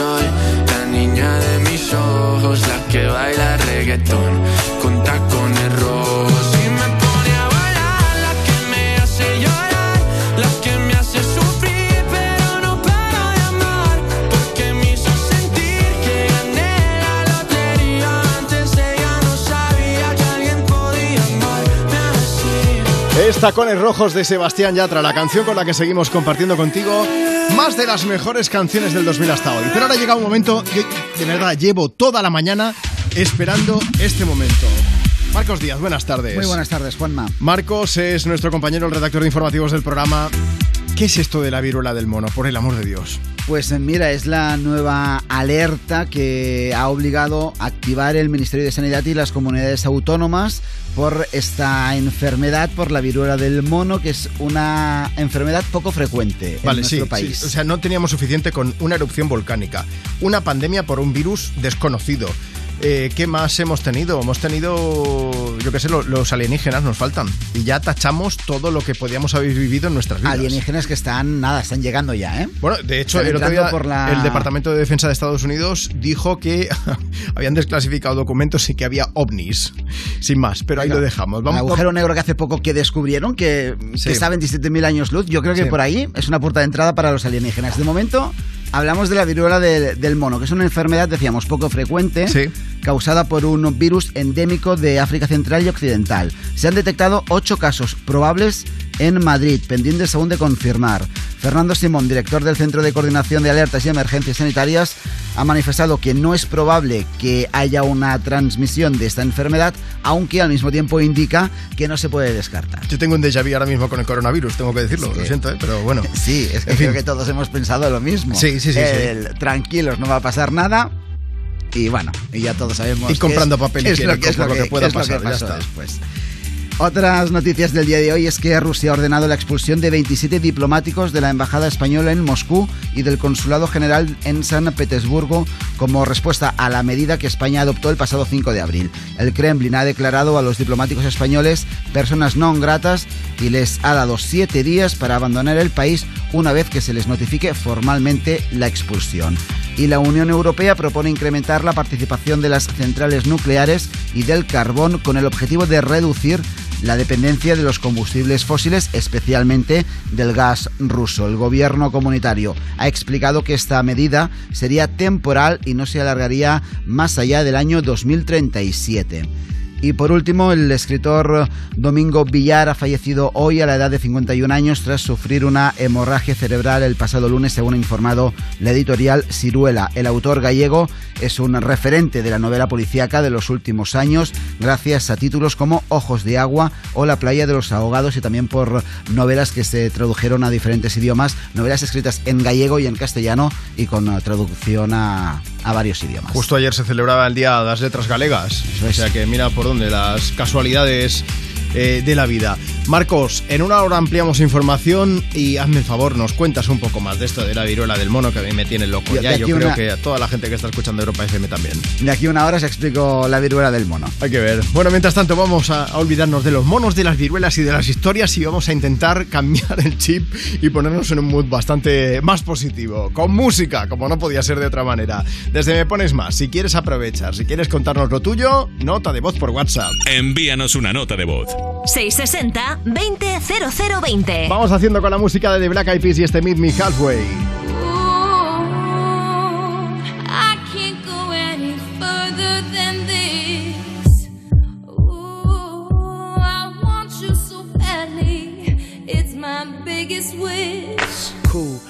[SPEAKER 33] soy la niña de mis ojos, la que baila reggaetón con tacones rojos. Y me pone a bailar la que me hace llorar, la que me hace sufrir, pero no paro de amar. Porque me hizo sentir que gané la lotería. Antes ella no sabía que alguien podía amarme así. Es Tacones Rojos
[SPEAKER 3] de Sebastián Yatra, la canción con la que seguimos compartiendo contigo más de las mejores canciones del 2000 hasta hoy. Pero ahora llega un momento, que de verdad llevo toda la mañana esperando este momento. Marcos Díaz, buenas tardes.
[SPEAKER 24] Muy buenas tardes, Juanma.
[SPEAKER 3] Marcos es nuestro compañero, el redactor de informativos del programa. ¿Qué es esto de la viruela del mono, por el amor de Dios?
[SPEAKER 24] Pues eh, mira, es la nueva alerta que ha obligado a activar el Ministerio de Sanidad y las comunidades autónomas por esta enfermedad, por la viruela del mono, que es una enfermedad poco frecuente en
[SPEAKER 3] Vale,
[SPEAKER 24] nuestro
[SPEAKER 3] sí,
[SPEAKER 24] país.
[SPEAKER 3] sí. O sea, no teníamos suficiente con una erupción volcánica, una pandemia por un virus desconocido. Eh, ¿Qué más hemos tenido? Hemos tenido, yo qué sé, lo- los alienígenas nos faltan. Y ya tachamos todo lo que podíamos haber vivido en nuestras vidas.
[SPEAKER 24] Alienígenas que están, nada, están llegando ya, ¿eh?
[SPEAKER 3] Bueno, de hecho, el otro día
[SPEAKER 24] por la-
[SPEAKER 3] el Departamento de Defensa de Estados Unidos dijo que [laughs] habían desclasificado documentos y que había ovnis. Sin más, pero ahí lo dejamos.
[SPEAKER 24] El
[SPEAKER 3] Vamos,
[SPEAKER 24] agujero negro que hace poco que descubrieron, que,
[SPEAKER 3] Sí.
[SPEAKER 24] que estaba en 17.000 años luz, yo creo que
[SPEAKER 3] Sí.
[SPEAKER 24] por ahí es una puerta de entrada para los alienígenas. De momento, hablamos de la viruela del, del mono, que es una enfermedad, decíamos, poco frecuente, causada por un virus endémico de África Central y Occidental. Se han detectado ocho casos probables en Madrid, pendientes aún de confirmar. Fernando Simón, director del Centro de Coordinación de Alertas y Emergencias Sanitarias, ha manifestado que no es probable que haya una transmisión de esta enfermedad, aunque al mismo tiempo indica que no se puede descartar.
[SPEAKER 3] Yo tengo un déjà vu ahora mismo con el coronavirus, tengo que decirlo,
[SPEAKER 24] que-
[SPEAKER 3] lo siento, ¿eh? pero bueno. [laughs]
[SPEAKER 24] Sí, es que
[SPEAKER 3] En fin.
[SPEAKER 24] creo que todos hemos pensado lo mismo.
[SPEAKER 3] Sí, sí, sí, sí.
[SPEAKER 24] El, Tranquilos, no va a pasar nada. Y bueno, y ya todos sabemos.
[SPEAKER 3] Y comprando
[SPEAKER 24] es-
[SPEAKER 3] papel [laughs]
[SPEAKER 24] es lo que, es lo
[SPEAKER 3] lo que pueda
[SPEAKER 24] lo
[SPEAKER 3] pasar, ya está.
[SPEAKER 24] después. Otras noticias del día de hoy es que Rusia ha ordenado la expulsión de 27 diplomáticos de la Embajada Española en Moscú y del Consulado General en San Petersburgo como respuesta a la medida que España adoptó el pasado 5 de abril. El Kremlin ha declarado a los diplomáticos españoles personas no gratas y les ha dado siete días para abandonar el país una vez que se les notifique formalmente la expulsión. Y la Unión Europea propone incrementar la participación de las centrales nucleares y del carbón con el objetivo de reducir la dependencia de los combustibles fósiles, especialmente del gas ruso. El gobierno comunitario ha explicado que esta medida sería temporal y no se alargaría más allá del año 2037. Y por último, el escritor Domingo Villar ha fallecido hoy a la edad de 51 años tras sufrir una hemorragia cerebral el pasado lunes, según ha informado la editorial Ciruela. El autor gallego es un referente de la novela policíaca de los últimos años, gracias a títulos como Ojos de Agua o La playa de los ahogados y también por novelas que se tradujeron a diferentes idiomas, novelas escritas en gallego y en castellano y con traducción a, a varios idiomas.
[SPEAKER 3] Justo ayer se celebraba el Día de las Letras Galegas. O sea que mira por dónde las casualidades eh, de la vida. Marcos, en una hora ampliamos información y hazme el favor, nos cuentas un poco más de esto de la viruela del mono que a mí me tiene loco. Ya yo creo
[SPEAKER 24] una-
[SPEAKER 3] que a toda la gente que está escuchando Europa FM también.
[SPEAKER 24] De aquí a una hora os explico la viruela del mono.
[SPEAKER 3] Hay que ver. Bueno, mientras tanto vamos a, a olvidarnos de los monos, de las viruelas y de las historias y vamos a intentar [laughs] cambiar el chip y ponernos en un mood bastante más positivo. Con música, como no podía ser de otra manera. Desde Me Pones Más, si quieres aprovechar, si quieres contarnos lo tuyo, nota de voz por WhatsApp.
[SPEAKER 1] Envíanos una nota de voz.
[SPEAKER 2] 660 200020.
[SPEAKER 3] Vamos haciendo con la música de The Black Eyed Peas y este Meet Me Halfway.
[SPEAKER 12] I can't go any further than this. Ooh, I want you so badly. It's my biggest wish.
[SPEAKER 40] cool.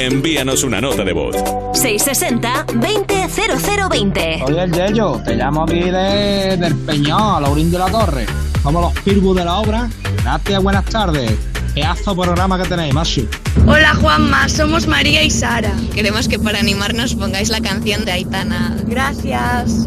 [SPEAKER 1] Envíanos una nota de voz.
[SPEAKER 37] 660-200020.
[SPEAKER 41] Oye, el Yello, te llamo aquí de, del Peñón, a Laurín de la Torre. Somos los Pirbu de la obra. Gracias, buenas tardes. Pedazo programa que tenéis, macho.
[SPEAKER 42] Hola Juanma, somos María y Sara. Queremos que para animarnos pongáis la canción de Aitana. Gracias.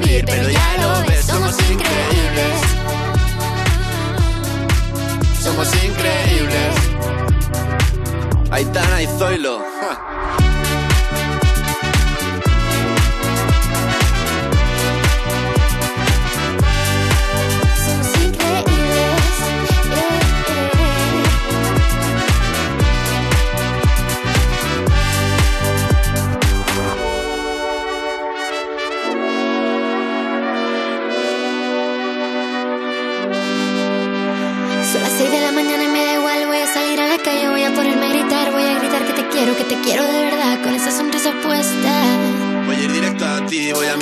[SPEAKER 43] Pero ya lo ves, somos increíbles somos increíbles. Aitana y Zoilo. ja.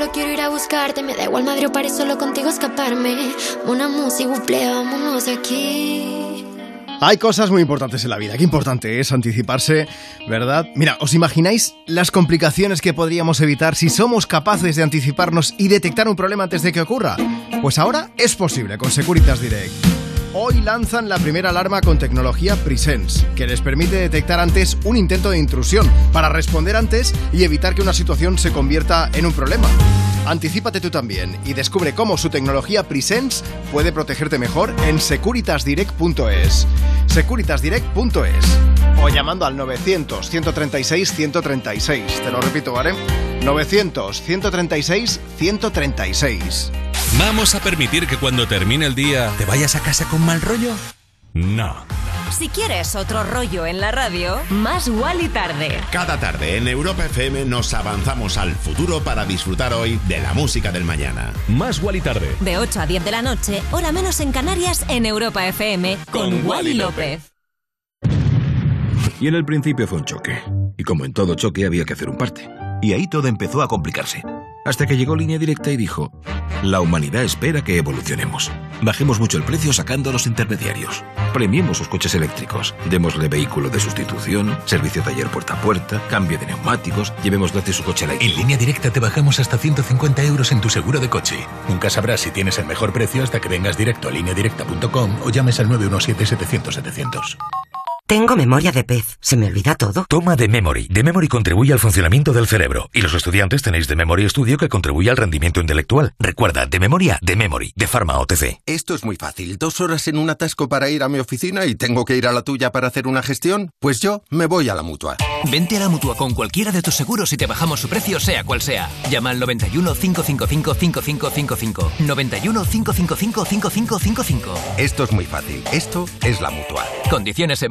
[SPEAKER 44] solo quiero ir a buscarte. Me da igual Madrid o solo contigo escaparme. Una música, vámonos aquí.
[SPEAKER 3] Hay cosas muy importantes en la vida. Qué importante es anticiparse, ¿verdad? Mira, ¿os imagináis las complicaciones que podríamos evitar si somos capaces de anticiparnos y detectar un problema antes de que ocurra? Pues ahora es posible con Securitas Direct. Hoy lanzan la primera alarma con tecnología Presence, que les permite detectar antes un intento de intrusión, para responder antes y evitar que una situación se convierta en un problema. Anticípate tú también y descubre cómo su tecnología Presence puede protegerte mejor en securitasdirect.es. Securitasdirect.es o llamando al 900 136 136. Te lo repito, ¿vale? 900 136 136.
[SPEAKER 1] ¿Vamos a permitir que cuando termine el día te vayas a casa con mal rollo? No.
[SPEAKER 13] Si quieres otro rollo en la radio, más y tarde.
[SPEAKER 45] Cada tarde en Europa FM nos avanzamos al futuro para disfrutar hoy de la música del mañana.
[SPEAKER 1] Más y tarde.
[SPEAKER 13] De 8 a 10 de la noche, hora menos en Canarias, en Europa FM, con, Wally López.
[SPEAKER 16] Y en el principio fue un choque. Y como en todo choque había que hacer un parte. Y ahí todo empezó a complicarse. Hasta que llegó Línea Directa y dijo, la humanidad espera que evolucionemos. Bajemos mucho el precio sacando a los intermediarios. Premiemos sus coches eléctricos. Démosle vehículo de sustitución, servicio taller puerta a puerta, cambio de neumáticos, llevemos gratis su coche eléctrico.
[SPEAKER 17] En línea directa te bajamos hasta 150 euros en tu seguro de coche. Nunca sabrás si tienes el mejor precio hasta que vengas directo a lineadirecta.com o llames al 917-700-700.
[SPEAKER 46] Tengo memoria de pez. ¿Se me olvida todo?
[SPEAKER 17] Toma de Memory. De Memory contribuye al funcionamiento del cerebro. Y los estudiantes tenéis de Memory Studio que contribuye al rendimiento intelectual. Recuerda, de memoria, de Memory, de Pharma OTC.
[SPEAKER 47] Esto es muy fácil. Dos horas en un atasco para ir a mi oficina y tengo que ir a la tuya para hacer una gestión. Pues yo me voy a la mutua.
[SPEAKER 21] Vente a la mutua con cualquiera de tus seguros y te bajamos su precio, sea cual sea. Llama al 91 555 5555. 91 555 5555.
[SPEAKER 47] Esto es muy fácil. Esto es la mutua.
[SPEAKER 21] Condiciones en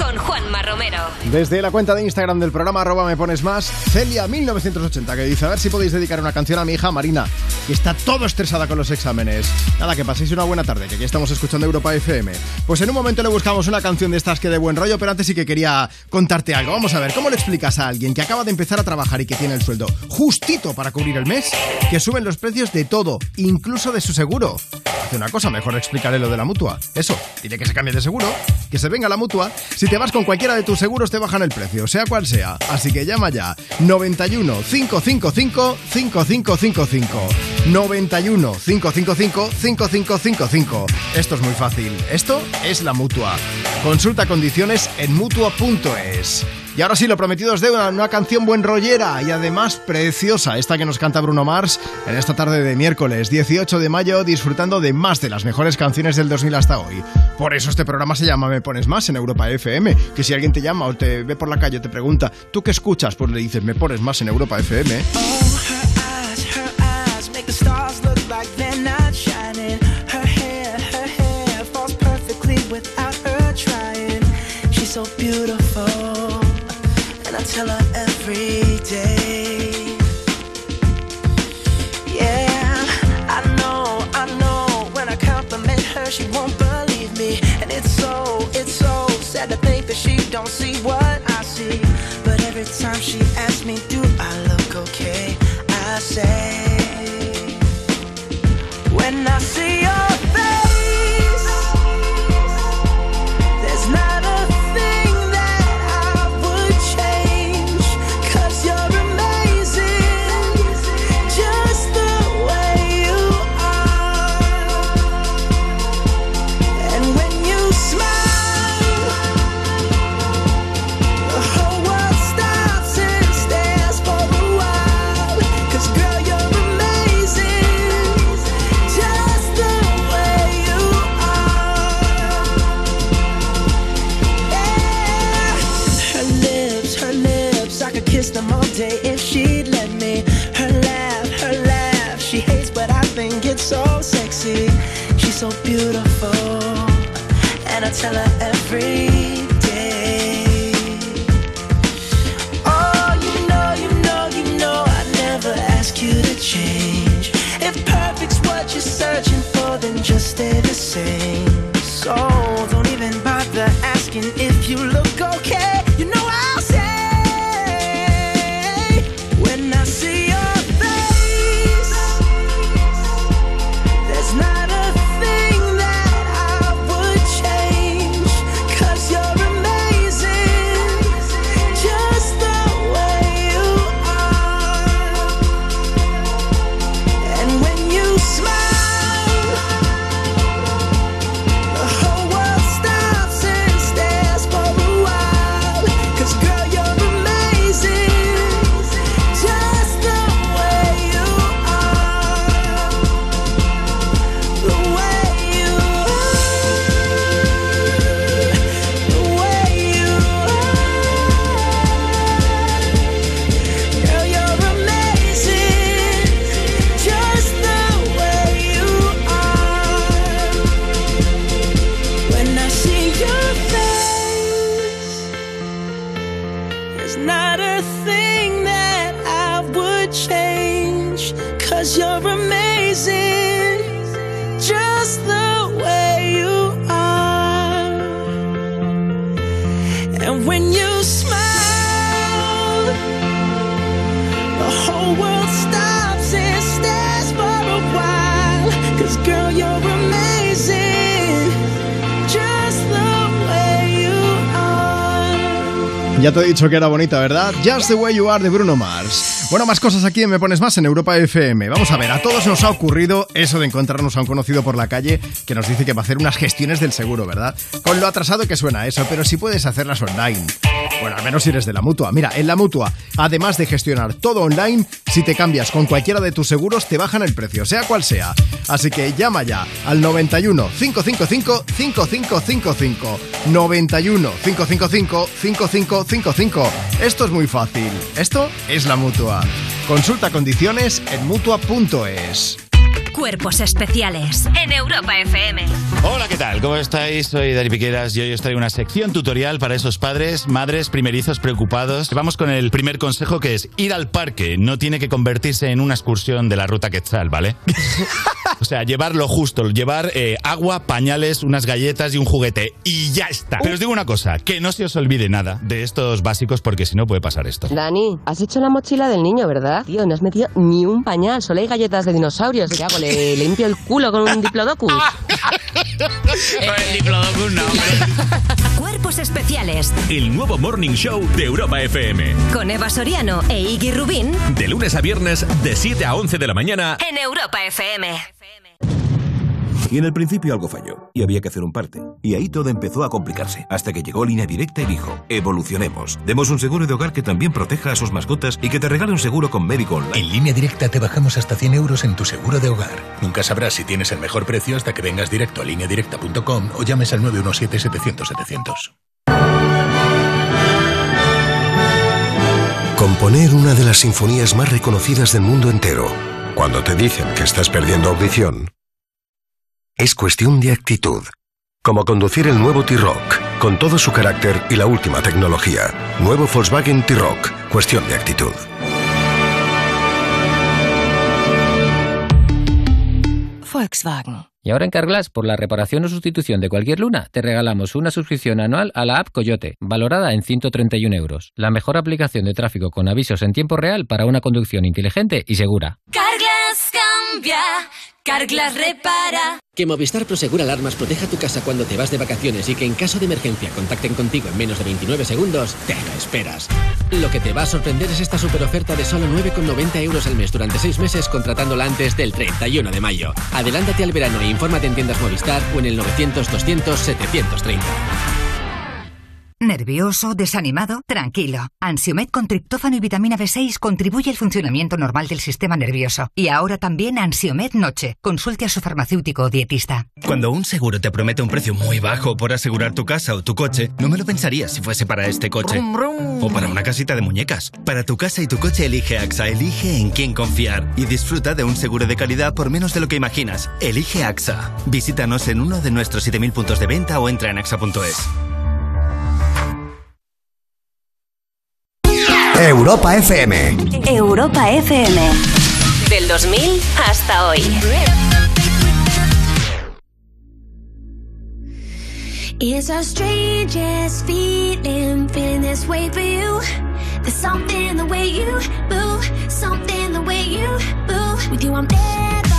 [SPEAKER 37] Con Juanma Romero.
[SPEAKER 3] Desde la cuenta de Instagram del programa me pones más, Celia1980, que dice, a ver si podéis dedicar una canción a mi hija Marina, que está todo estresada con los exámenes. Nada, que paséis una buena tarde, que aquí estamos escuchando Europa FM. Pues en un momento le buscamos una canción de estas que de buen rollo, pero antes sí que quería contarte algo. Vamos a ver, ¿cómo le explicas a alguien que acaba de empezar a trabajar y que tiene el sueldo justito para cubrir el mes, que suben los precios de todo, incluso de su seguro? Hace una cosa, mejor explicarle lo de la mutua. Eso, dile que se cambie de seguro, que se venga la mutua. Si te vas con cualquiera de tus seguros, te bajan el precio, sea cual sea. Así que llama ya. 91 555 5555. 91 555 5555. Esto es muy fácil. Esto es la mutua. Consulta condiciones en mutua.es. Y ahora sí, lo prometido es deuda, una canción buen rollera y además preciosa, esta que nos canta Bruno Mars en esta tarde de miércoles 18 de mayo, disfrutando de más de las mejores canciones del 2000 hasta hoy. Por eso este programa se llama Me Pones Más en Europa FM, que si alguien te llama o te ve por la calle te pregunta, ¿tú qué escuchas? Pues le dices, Me Pones Más en Europa FM.
[SPEAKER 8] eyes, she won't believe me, and it's so, it's so sad to think that she don't see what I see. But every time she asks me, Do I look okay? I say, the same. So
[SPEAKER 3] Ya te he dicho que era bonita, ¿verdad? Just the Way You Are de Bruno Mars. Bueno, más cosas aquí en Me Pones Más en Europa FM. Vamos a ver, a todos nos ha ocurrido eso de encontrarnos a un conocido por la calle que nos dice que va a hacer unas gestiones del seguro, ¿verdad? Con lo atrasado que suena eso, pero si puedes hacerlas online. Bueno, al menos si eres de la mutua. Mira, en la mutua, además de gestionar todo online, si te cambias con cualquiera de tus seguros, te bajan el precio, sea cual sea. Así que llama ya al 91 555 5555. 91 555 5555. Esto es muy fácil. Esto es la mutua. Consulta condiciones en mutua.es.
[SPEAKER 13] Cuerpos especiales en Europa FM.
[SPEAKER 48] Hola, ¿qué tal? ¿Cómo estáis? Soy Dari Piqueras y hoy os traigo una sección tutorial para esos padres, madres, primerizos preocupados. Vamos con el primer consejo que es ir al parque. No tiene que convertirse en una excursión de la ruta Quetzal, ¿vale? [laughs] o sea, llevar lo justo, llevar eh, agua, pañales, unas galletas y un juguete y ya está. Pero os digo una cosa, que no se os olvide nada de estos básicos porque si no puede pasar esto.
[SPEAKER 49] Dani, has hecho la mochila del niño, ¿verdad? Tío, no has metido ni un pañal, solo hay galletas de dinosaurios. ¿Qué hago? ¿Le limpio el culo con un diplodocus? [laughs]
[SPEAKER 48] el diplodocus no,
[SPEAKER 13] Cuerpos especiales
[SPEAKER 1] El nuevo Morning Show de Europa FM.
[SPEAKER 13] con Eva Soriano e Iggy Rubín
[SPEAKER 1] De lunes a viernes, de 7 a 11 de la mañana.
[SPEAKER 13] en Europa FM.
[SPEAKER 16] Y en el principio algo falló, y había que hacer un parte. Y ahí todo empezó a complicarse, hasta que llegó Línea Directa y dijo, evolucionemos. Demos un seguro de hogar que también proteja a sus mascotas y que te regale un seguro con médico online.
[SPEAKER 17] En línea directa te bajamos hasta 100 euros en tu seguro de hogar. Nunca sabrás si tienes el mejor precio hasta que vengas directo a lineadirecta.com o llames al 917-700-700.
[SPEAKER 50] Componer una de las sinfonías más reconocidas del mundo entero, cuando te dicen que estás perdiendo audición, es cuestión de actitud. Como conducir el nuevo T-Rock, con todo su carácter y la última tecnología. Nuevo Volkswagen T-Rock, cuestión de actitud.
[SPEAKER 51] Volkswagen. Y ahora en Carglass, por la reparación o sustitución de cualquier luna, te regalamos una suscripción anual a la app Coyote, valorada en 131 euros. La mejor aplicación de tráfico con avisos en tiempo real para una conducción inteligente y segura.
[SPEAKER 12] Carglass cambia, Carglass repara.
[SPEAKER 52] Que Movistar Prosegura Alarmas proteja tu casa cuando te vas de vacaciones y que en caso de emergencia contacten contigo en menos de 29 segundos, te lo esperas. Lo que te va a sorprender es esta super oferta de solo 9,90 euros al mes durante 6 meses contratándola antes del 31 de mayo. Adelántate al verano e infórmate en tiendas Movistar o en el 900 200 730.
[SPEAKER 53] ¿Nervioso? ¿Desanimado? Tranquilo. Ansiomed con triptófano y vitamina B6 contribuye al funcionamiento normal del sistema nervioso. Y ahora también Ansiomed Noche. Consulte a su farmacéutico o dietista.
[SPEAKER 21] Cuando un seguro te promete un precio muy bajo por asegurar tu casa o tu coche, no me lo pensarías si fuese para este coche. O para una casita de muñecas. Para tu casa y tu coche elige AXA, elige en quién confiar y disfruta de un seguro de calidad por menos de lo que imaginas. Elige AXA. Visítanos en uno de nuestros 7.000 puntos de venta o entra en axa.es.
[SPEAKER 50] Europa FM.
[SPEAKER 13] Europa FM. Del 2000 hasta hoy.
[SPEAKER 10] It's the strangest feeling, feeling this way for you. There's something the way you move, something the way you move. With you, I'm never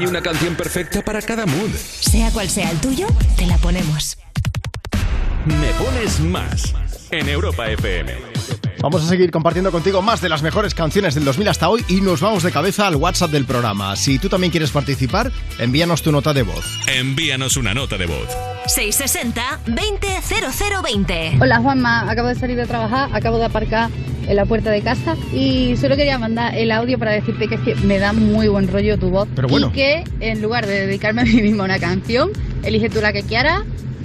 [SPEAKER 1] Hay una canción perfecta para cada mood.
[SPEAKER 37] Sea cual sea el tuyo, te la ponemos.
[SPEAKER 1] Me pones más en Europa FM.
[SPEAKER 3] Vamos a seguir compartiendo contigo más de las mejores canciones del 2000 hasta hoy y nos vamos de cabeza al WhatsApp del programa. Si tú también quieres participar, envíanos tu nota de voz.
[SPEAKER 1] Envíanos una nota de voz.
[SPEAKER 37] 660-200020.
[SPEAKER 54] Hola Juanma, acabo de salir de trabajar, acabo de aparcar en la puerta de casa y solo quería mandar el audio para decirte que, es que me da muy buen rollo tu voz.
[SPEAKER 3] Pero bueno.
[SPEAKER 54] Y que en lugar de dedicarme a mí misma una canción, elige tú la que quieras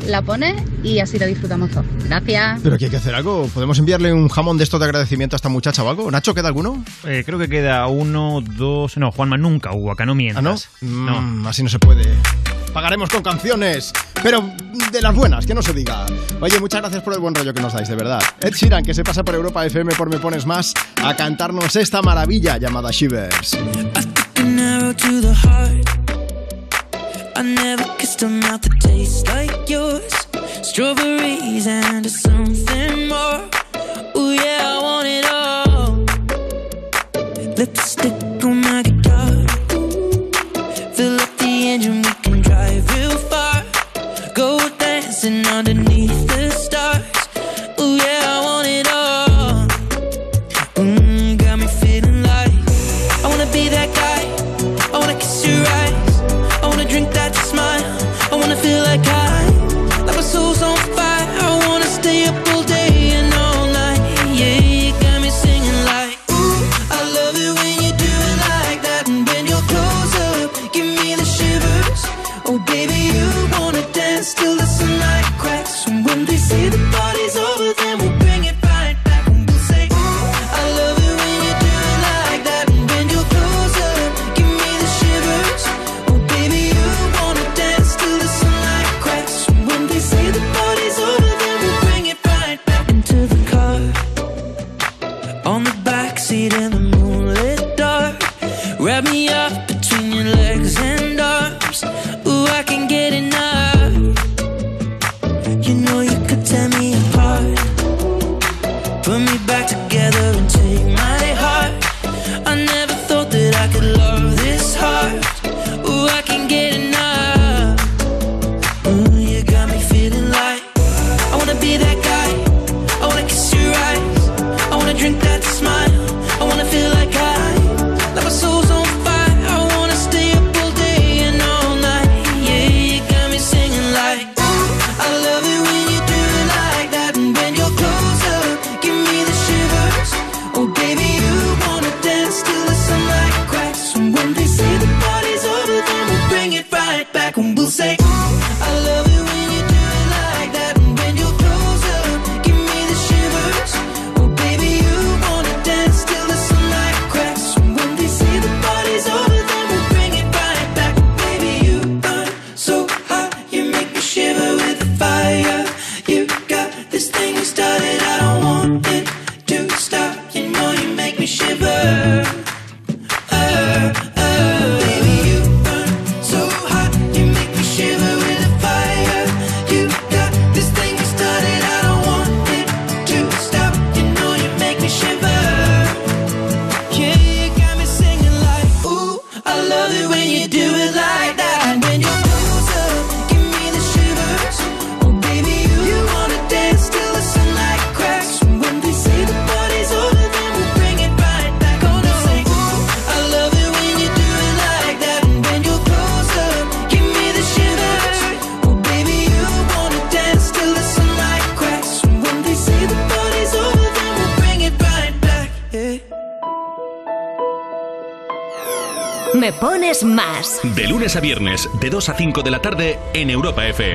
[SPEAKER 54] la pones y así la disfrutamos todos. Gracias.
[SPEAKER 3] Pero aquí hay que hacer algo. ¿Podemos enviarle un jamón de esto de agradecimiento a esta muchacha o algo? ¿Nacho, queda alguno?
[SPEAKER 55] Eh, creo que queda uno, dos. No, Juanma, nunca hubo. Acá no mientas.
[SPEAKER 3] ¿Ah, no? Mm, no. así no se puede pagaremos con canciones, pero de las buenas, que no se diga. Oye, muchas gracias por el buen rollo que nos dais, de verdad. Ed Sheeran, que se pasa por Europa FM por Me Pones Más, a cantarnos esta maravilla llamada Shivers.
[SPEAKER 8] I never kissed a mouth that tastes like yours. Strawberries and something more. Ooh, yeah, I want it all. Lipstick on my guitar. Fill up
[SPEAKER 1] de la tarde en Europa FM.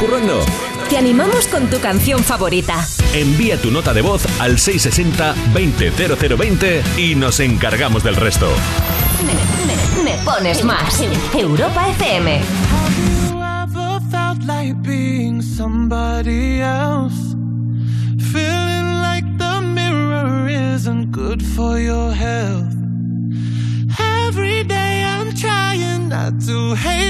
[SPEAKER 1] Currando?
[SPEAKER 13] Te animamos con tu canción favorita.
[SPEAKER 1] Envía tu nota de voz al 660-200020 y nos encargamos del resto.
[SPEAKER 13] Me, me- me pones más. Europa FM.
[SPEAKER 56] ever felt like being somebody else? Feeling like the mirror isn't good for your health. Every day I'm trying not to hate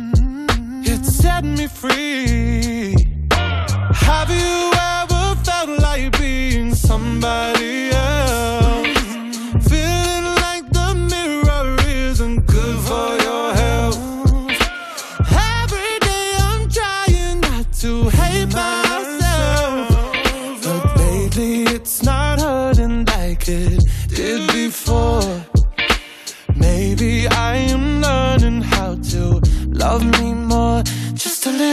[SPEAKER 56] set me free. Have you ever felt like being somebody else?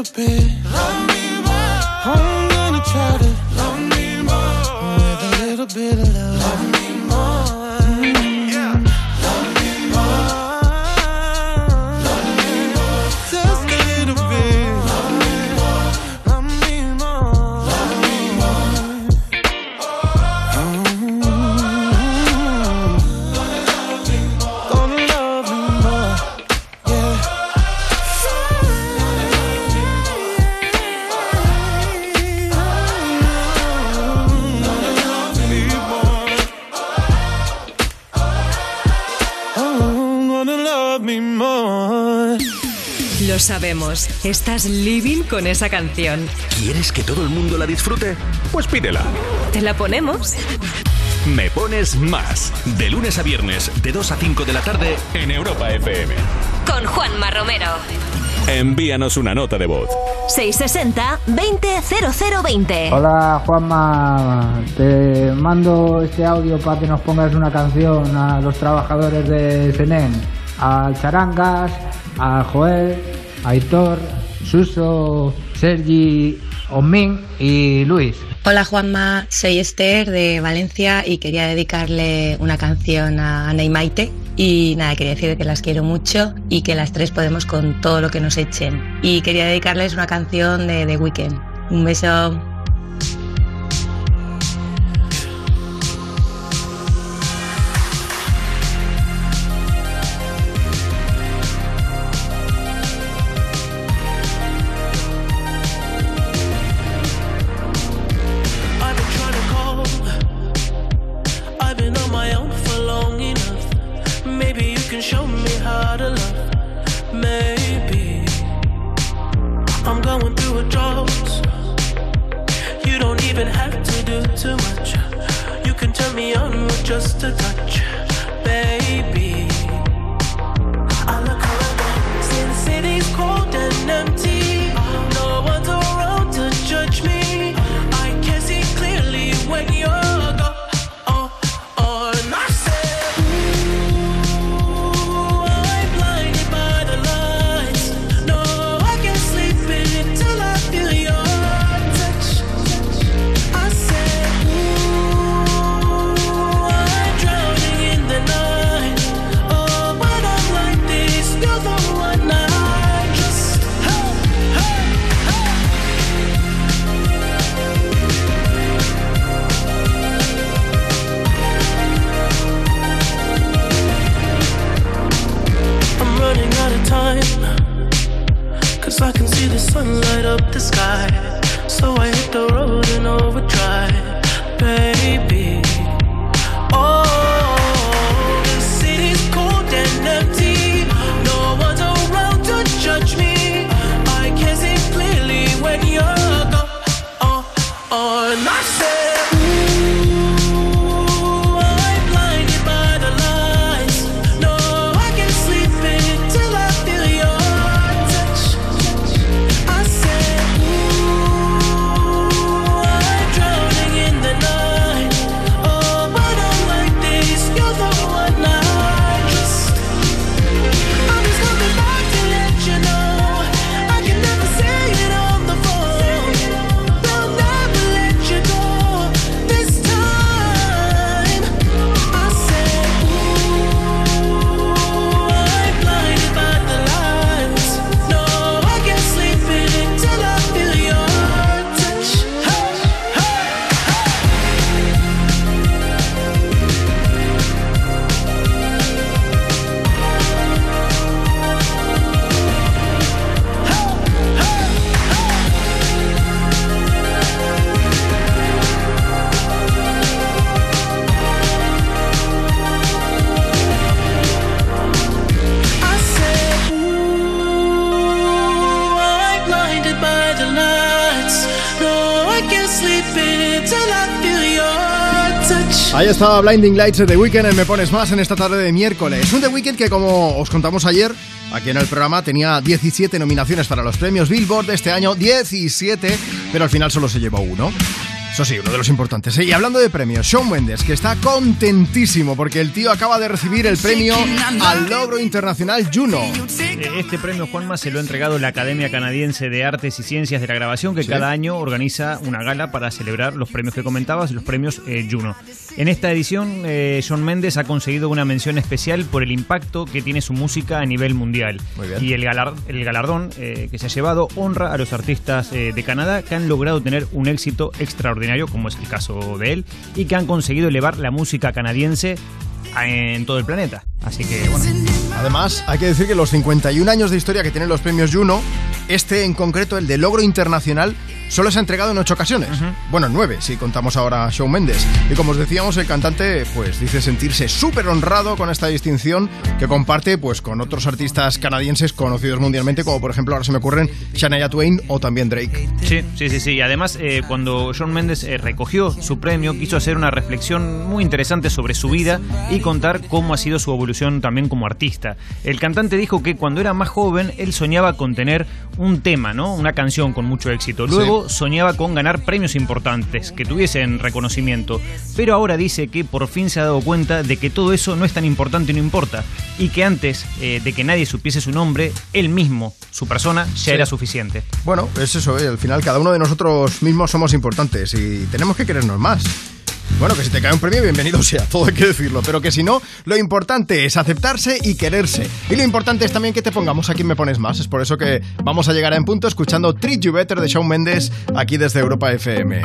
[SPEAKER 56] Little bit. Love
[SPEAKER 57] sabemos, estás living con esa canción.
[SPEAKER 1] ¿Quieres que todo el mundo la disfrute? Pues pídela.
[SPEAKER 57] ¿Te la ponemos?
[SPEAKER 1] Me pones más. De lunes a viernes, de 2 a 5 de la tarde, en Europa FM.
[SPEAKER 13] Con Juanma Romero.
[SPEAKER 1] Envíanos una nota de voz.
[SPEAKER 13] 660-200020.
[SPEAKER 58] Hola Juanma, te mando este audio para que nos pongas una canción a los trabajadores de Senen, a Charangas, a Joel, Aitor, Suso, Sergi, Omin y Luis.
[SPEAKER 8] Hola Juanma, soy Esther de Valencia y quería dedicarle una canción a Ana y Maite. Y nada, quería decir que las quiero mucho y que las tres podemos con todo lo que nos echen. Y quería dedicarles una canción de The Weeknd. Un beso.
[SPEAKER 3] Estaba Blinding Lights de The Weeknd en Me Pones Más en esta tarde de miércoles. Un The Weeknd que, como os contamos ayer, aquí en el programa tenía 17 nominaciones para los premios Billboard de este año, 17, pero al final solo se llevó uno. Eso sí, uno de los importantes. ¿eh? Y hablando de premios, Shawn Mendes, que está contentísimo porque el tío acaba de recibir el premio al logro internacional Juno.
[SPEAKER 9] Este premio, Juanma, se lo ha entregado la Academia Canadiense de Artes y Ciencias de la Grabación, que
[SPEAKER 3] Sí.
[SPEAKER 9] cada año organiza una gala para celebrar los premios que comentabas, los premios eh, Juno. En esta edición, eh, John Mendes ha conseguido una mención especial por el impacto que tiene su música a nivel mundial.
[SPEAKER 3] bien.
[SPEAKER 9] Y el, galar- el galardón eh, que se ha llevado honra a los artistas eh, de Canadá que han logrado tener un éxito extraordinario, como es el caso de él, y que han conseguido elevar la música canadiense en todo el planeta. Así que, bueno.
[SPEAKER 3] Además, hay que decir que los 51 años de historia que tienen los premios Juno, este en concreto, el de logro internacional, solo se ha entregado en ocho ocasiones. Bueno, en nueve, si contamos ahora a Shawn Mendes. Y como os decíamos, el cantante pues dice sentirse súper honrado con esta distinción que comparte pues con otros artistas canadienses conocidos mundialmente, como por ejemplo ahora se me ocurren Shania Twain o también Drake.
[SPEAKER 9] Sí, sí, sí, sí. Y además, eh, cuando John Mendes eh, recogió su premio, quiso hacer una reflexión muy interesante sobre su vida y contar cómo ha sido su evolución también como artista. El cantante dijo que cuando era más joven, él soñaba con tener un tema, ¿no? Una canción con mucho éxito. Luego soñaba con ganar premios importantes, que tuviesen reconocimiento. Pero ahora dice que por fin se ha dado cuenta de que todo eso no es tan importante y no importa. Y que antes eh, de que nadie supiese su nombre, él mismo, su persona, ya
[SPEAKER 3] Sí.
[SPEAKER 9] era suficiente.
[SPEAKER 3] Bueno, es eso, ¿eh? al final cada uno de nosotros mismos somos importantes y tenemos que querernos más. Bueno, que si te cae un premio, bienvenido [laughs] sea, todo hay que decirlo. Pero que si no, lo importante es aceptarse y quererse. Y lo importante es también que te pongamos aquí Me Pones Más. Es por eso que vamos a llegar en punto escuchando Treat You Better de Shawn Mendes aquí desde Europa FM.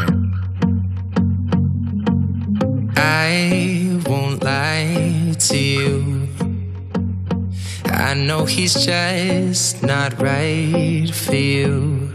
[SPEAKER 59] I won't lie to you. I know he's just not right for you.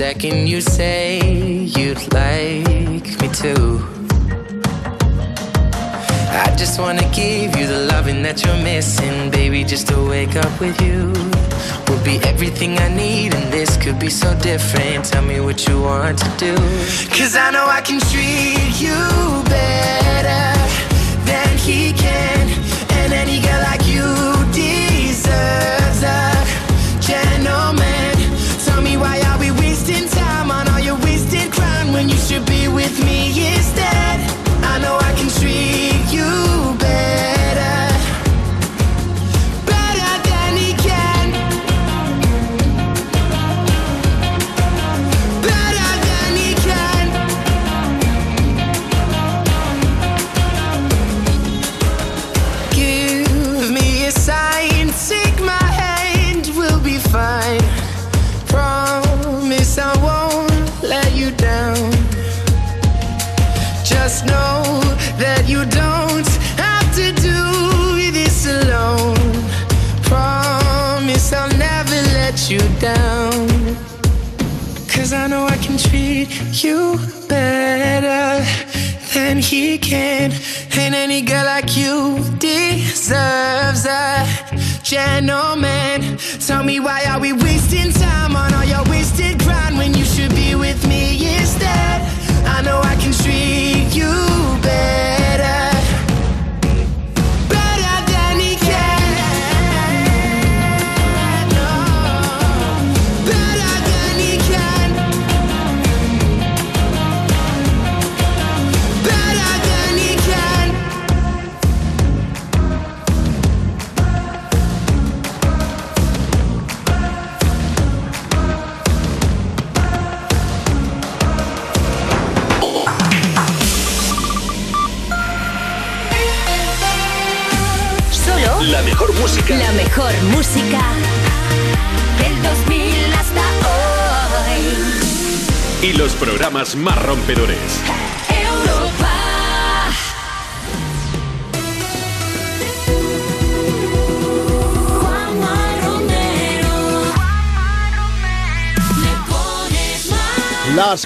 [SPEAKER 59] second you say you'd like me to. I just wanna give you the loving that you're missing, baby. Just to wake up with you will be everything I need, and this could be so different. Tell me what you want to do.
[SPEAKER 33] Cause I know I can treat you better than he can.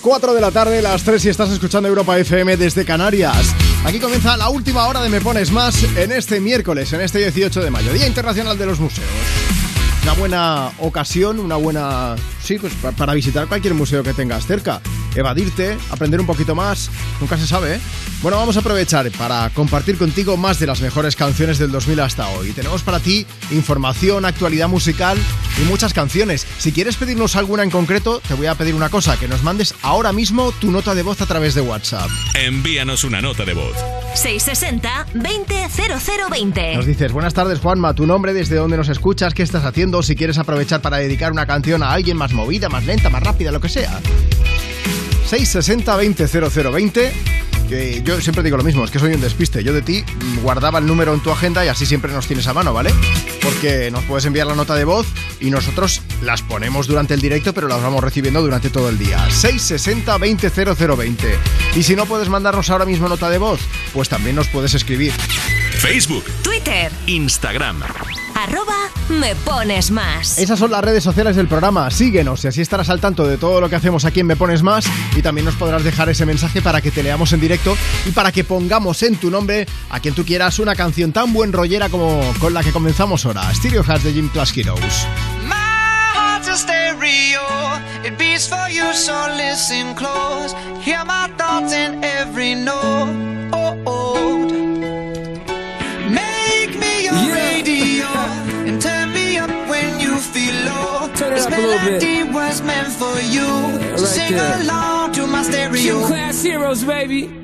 [SPEAKER 3] 4 de la tarde, las 3 si estás escuchando Europa FM desde Canarias. Aquí comienza la última hora de Me Pones Más en este miércoles, en este 18 de mayo, Día Internacional de los Museos. Una buena ocasión, una buena... Sí, pues pa- para visitar cualquier museo que tengas cerca. Evadirte, aprender un poquito más, nunca se sabe, ¿eh? Bueno, vamos a aprovechar para compartir contigo más de las mejores canciones del 2000 hasta hoy. Tenemos para ti información, actualidad musical y muchas canciones. Si quieres pedirnos alguna en concreto, te voy a pedir una cosa, que nos mandes ahora mismo tu nota de voz a través de WhatsApp.
[SPEAKER 1] Envíanos una nota de voz.
[SPEAKER 13] 660 200020.
[SPEAKER 3] Nos dices, buenas tardes Juanma, tu nombre, desde dónde nos escuchas, qué estás haciendo, si quieres aprovechar para dedicar una canción a alguien más movida, más lenta, más rápida, lo que sea. 660 200020 que yo siempre digo lo mismo, es que soy un despiste. Yo de ti guardaba el número en tu agenda y así siempre nos tienes a mano, ¿vale? Porque nos puedes enviar la nota de voz y nosotros las ponemos durante el directo, pero las vamos recibiendo durante todo el día. 660 200020 Y si no puedes mandarnos ahora mismo nota de voz, pues también nos puedes escribir.
[SPEAKER 1] Facebook,
[SPEAKER 13] Twitter,
[SPEAKER 1] Instagram.
[SPEAKER 13] Arroba me pones más.
[SPEAKER 3] Esas son las redes sociales del programa. Síguenos y así estarás al tanto de todo lo que hacemos aquí en Me Pones Más. Y también nos podrás dejar ese mensaje para que te leamos en directo y para que pongamos en tu nombre a quien tú quieras una canción tan buen rollera como con la que comenzamos ahora. Stereo Hats de Gym Class Heroes.
[SPEAKER 60] My heart's a stereo, it beats for you, so listen close. Hear my thoughts in every note. Was meant for you.
[SPEAKER 61] right
[SPEAKER 60] sing
[SPEAKER 61] there.
[SPEAKER 60] along to my stereo.
[SPEAKER 61] Gym class heroes, baby.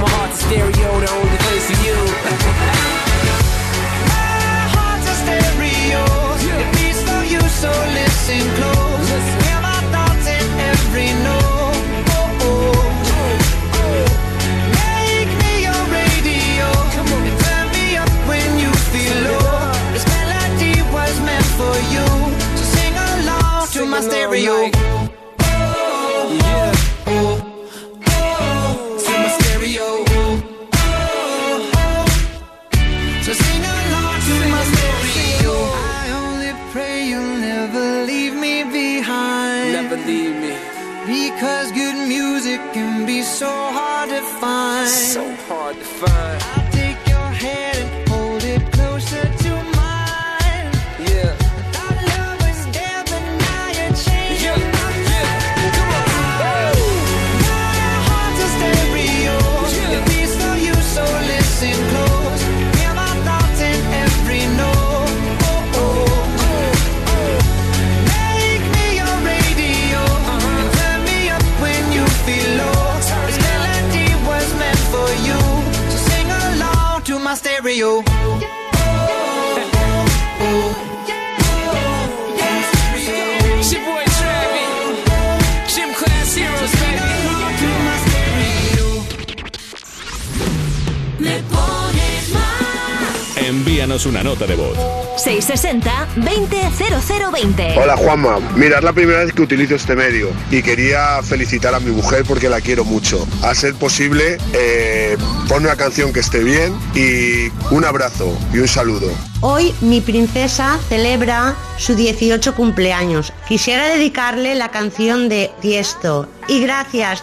[SPEAKER 61] my heart's a stereo, the only place for you. [laughs]
[SPEAKER 60] My heart's a stereo, it beats for you, so listen close.
[SPEAKER 13] 660-200020.
[SPEAKER 62] Hola Juanma, mira, es la primera vez que utilizo este medio y quería felicitar a mi mujer porque la quiero mucho. A ser posible, eh, pon una canción que esté bien y un abrazo y un saludo.
[SPEAKER 63] Hoy mi princesa celebra su 18 cumpleaños. Quisiera dedicarle la canción de Tiesto. Y gracias.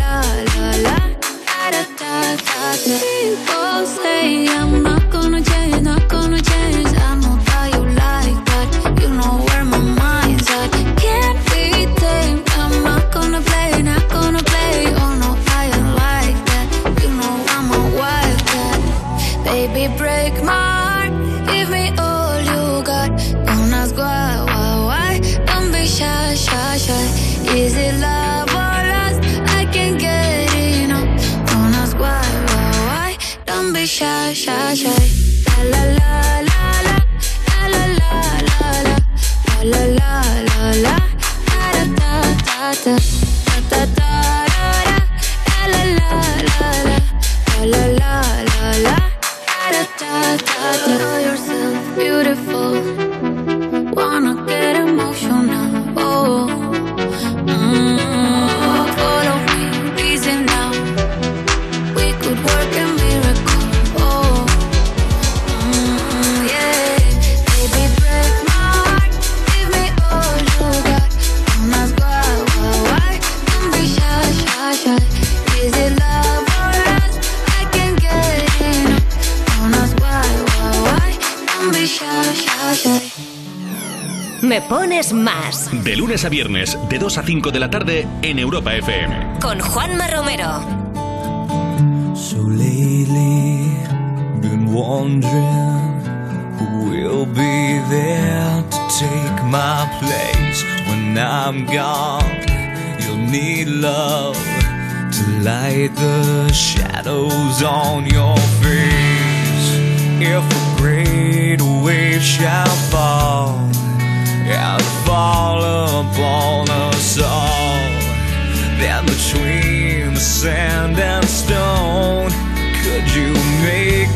[SPEAKER 1] de 2 a 5 de la tarde, en Europa FM.
[SPEAKER 13] Con Juanma Romero.
[SPEAKER 2] So lately, been wondering who will be there to take my place when I'm gone. You'll need love to light the shadows on your face. If a great wave shall fall and fall upon us all, then between the sand and stone, could you make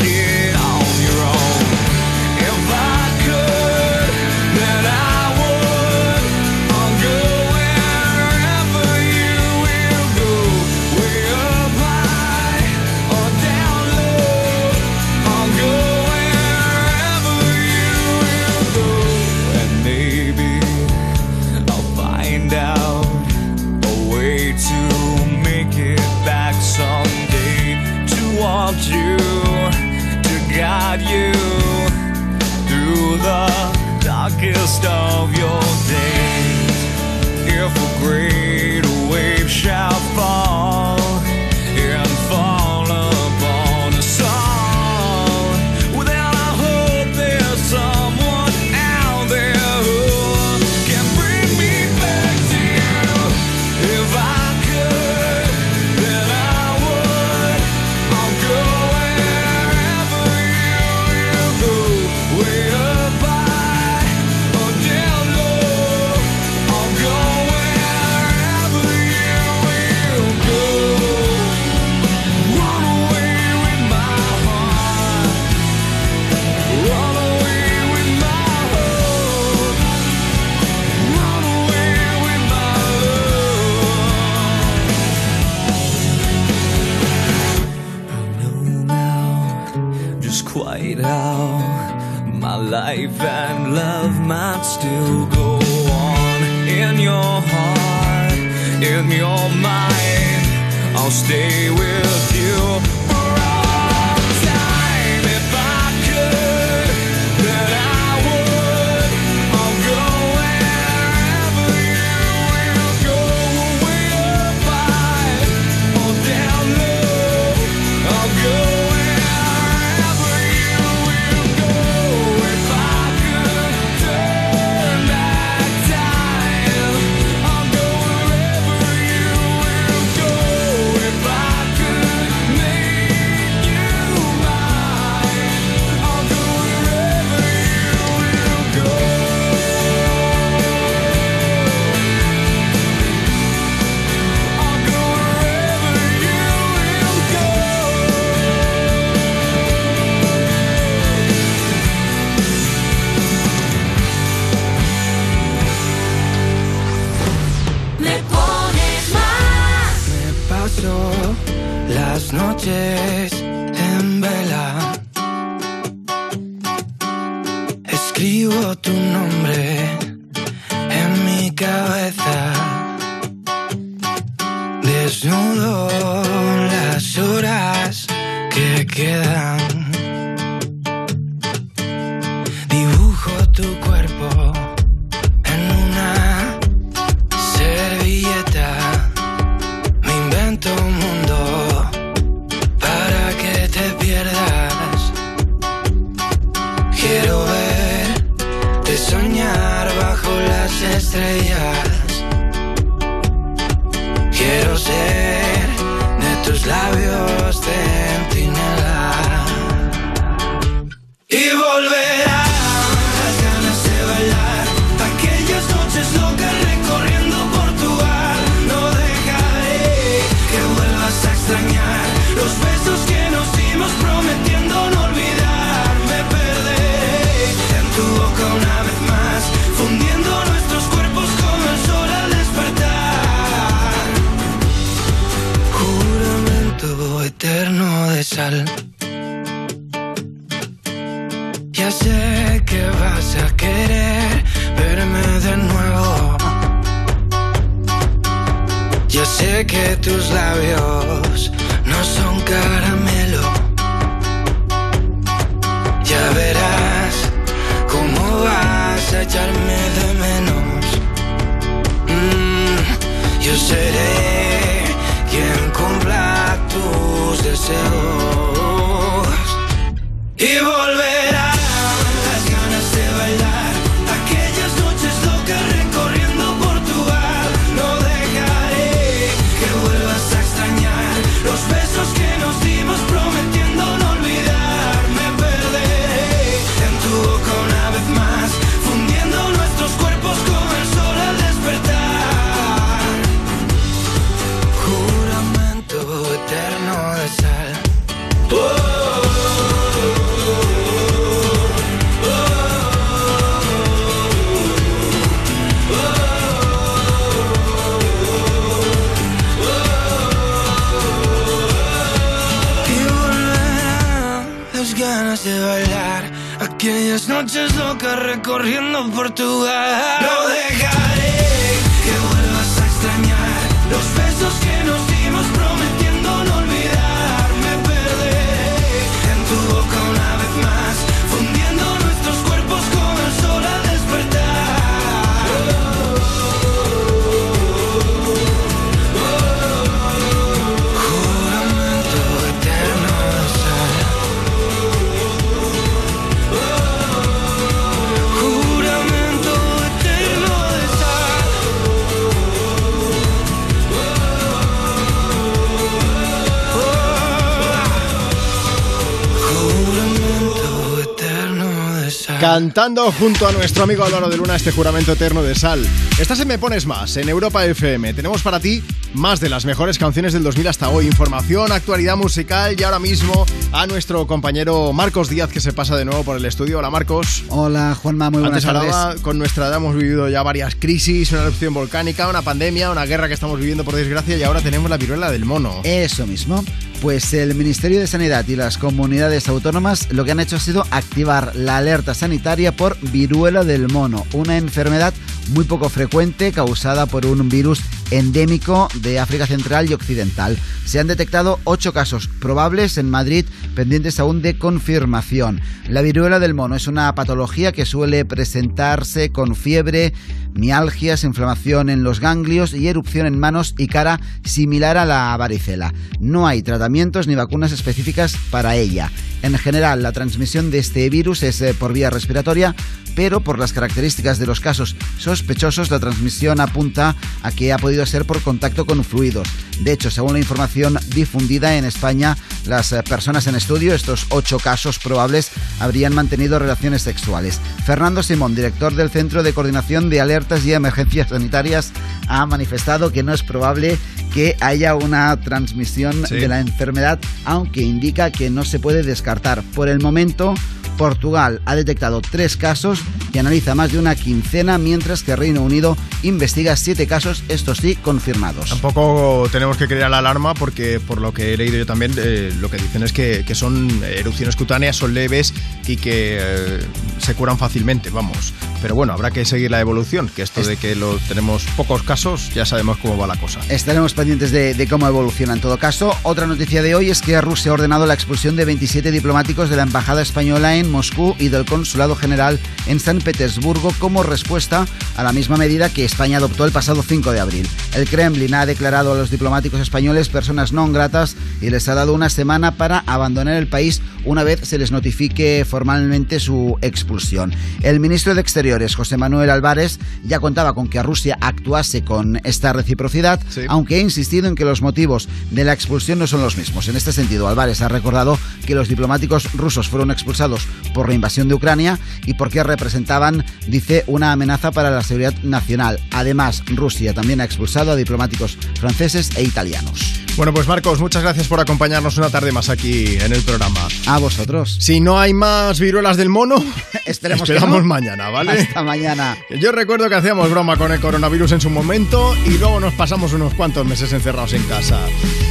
[SPEAKER 3] cantando junto a nuestro amigo Álvaro de Luna este juramento eterno de sal. Estás en Me Pones Más, en Europa FM. Tenemos para ti más de las mejores canciones del 2000 hasta hoy. Información, actualidad musical y ahora mismo a nuestro compañero Marcos Díaz que se pasa de nuevo por el estudio. Hola Marcos.
[SPEAKER 64] Hola Juanma, muy buenas
[SPEAKER 3] Antes
[SPEAKER 64] tardes.
[SPEAKER 3] con nuestra edad hemos vivido ya varias crisis, una erupción volcánica, una pandemia, una guerra que estamos viviendo por desgracia y ahora tenemos la viruela del mono.
[SPEAKER 64] Eso mismo.
[SPEAKER 24] Pues el Ministerio de Sanidad y las comunidades autónomas lo que han hecho ha sido activar la alerta sanitaria por viruela del mono, una enfermedad muy poco frecuente causada por un virus endémico de África Central y Occidental. Se han detectado ocho casos probables en Madrid pendientes aún de confirmación. La viruela del mono es una patología que suele presentarse con fiebre, mialgias, inflamación en los ganglios y erupción en manos y cara similar a la varicela. No hay tratamientos ni vacunas específicas para ella. En general, la transmisión de este virus es eh, por vía respiratoria, pero por las características de los casos sospechosos, la transmisión apunta a que ha podido ser por contacto con fluidos. De hecho, según la información difundida en España, las eh, personas en estudio, estos ocho casos probables, habrían mantenido relaciones sexuales. Fernando Simón, director del Centro de Coordinación de Alertas y Emergencias Sanitarias, ha manifestado que no es probable que haya una transmisión
[SPEAKER 3] Sí.
[SPEAKER 24] de la enfermedad, aunque indica que no se puede descartar. Por el momento, Portugal ha detectado tres casos y analiza más de una quincena, mientras que Reino Unido investiga siete casos, estos sí, confirmados.
[SPEAKER 3] Tampoco tenemos que crear la alarma porque por lo que he leído yo también eh, lo que dicen es que, que son erupciones cutáneas, son leves y que eh, se curan fácilmente, vamos. Pero bueno, habrá que seguir la evolución, que esto de que lo tenemos pocos casos, ya sabemos cómo va la cosa.
[SPEAKER 24] Estaremos pendientes de, de cómo evoluciona en todo caso. Otra noticia de hoy es que Rusia ha ordenado la expulsión de 27 diplomáticos de la Embajada Española en Moscú y del Consulado General en San Petersburgo como respuesta a la misma medida que España adoptó el pasado 5 de abril. El Kremlin ha declarado a los diplomáticos españoles personas no gratas y les ha dado una semana para abandonar el país una vez se les notifique formalmente su expulsión. El ministro de Exteriores, José Manuel Álvarez, ya contaba con que Rusia actuase con esta reciprocidad, aunque ha insistido en que los motivos de la expulsión no son los mismos. En este sentido, Álvarez ha recordado que los diplomáticos rusos fueron expulsados por la invasión de Ucrania y porque representaban, dice, una amenaza para la seguridad nacional. Además, Rusia también ha expulsado a diplomáticos franceses e italianos.
[SPEAKER 3] Bueno, pues Marcos, muchas gracias por acompañarnos una tarde más aquí en el programa.
[SPEAKER 24] A vosotros.
[SPEAKER 3] Si no hay más viruelas del mono, [laughs]
[SPEAKER 24] Esperemos que
[SPEAKER 3] esperamos
[SPEAKER 24] no.
[SPEAKER 3] mañana, ¿vale?
[SPEAKER 24] Hasta mañana.
[SPEAKER 3] Yo recuerdo que hacíamos broma con el coronavirus en su momento y luego nos pasamos unos cuantos meses encerrados en casa.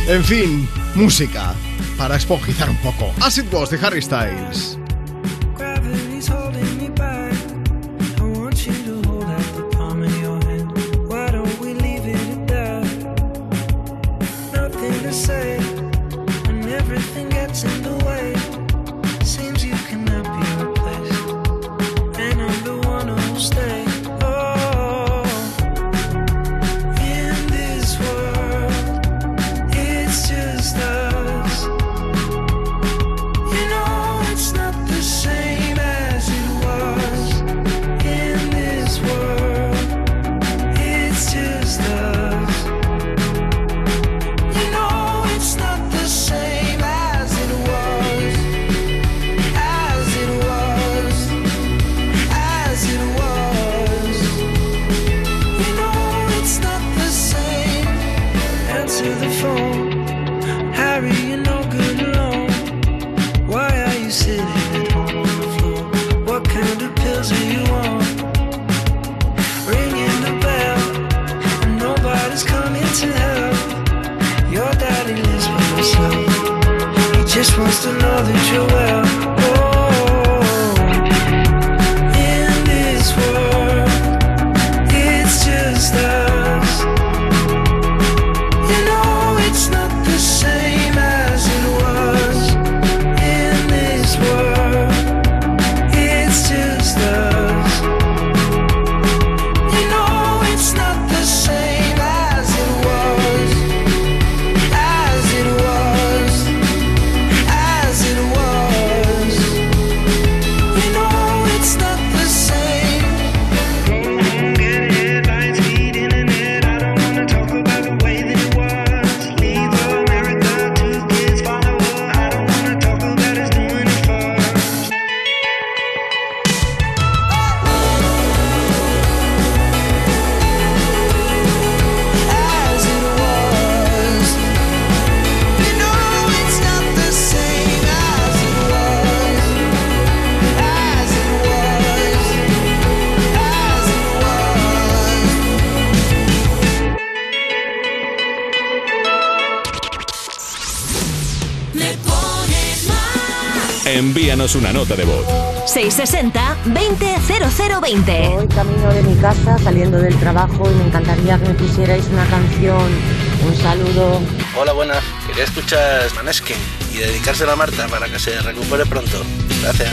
[SPEAKER 3] En fin, música para esponjizar un poco. As It Was de Harry Styles.
[SPEAKER 8] Know that
[SPEAKER 1] envíanos una nota de voz.
[SPEAKER 37] 660 20 0020.
[SPEAKER 65] Voy camino de mi casa saliendo del trabajo y me encantaría que me pusierais una canción. Un saludo.
[SPEAKER 64] Hola, buenas. Quería escuchar Maneskin y dedicársela a Marta para que se recupere pronto. Gracias.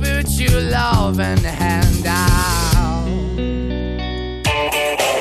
[SPEAKER 66] spiritual love and hand out.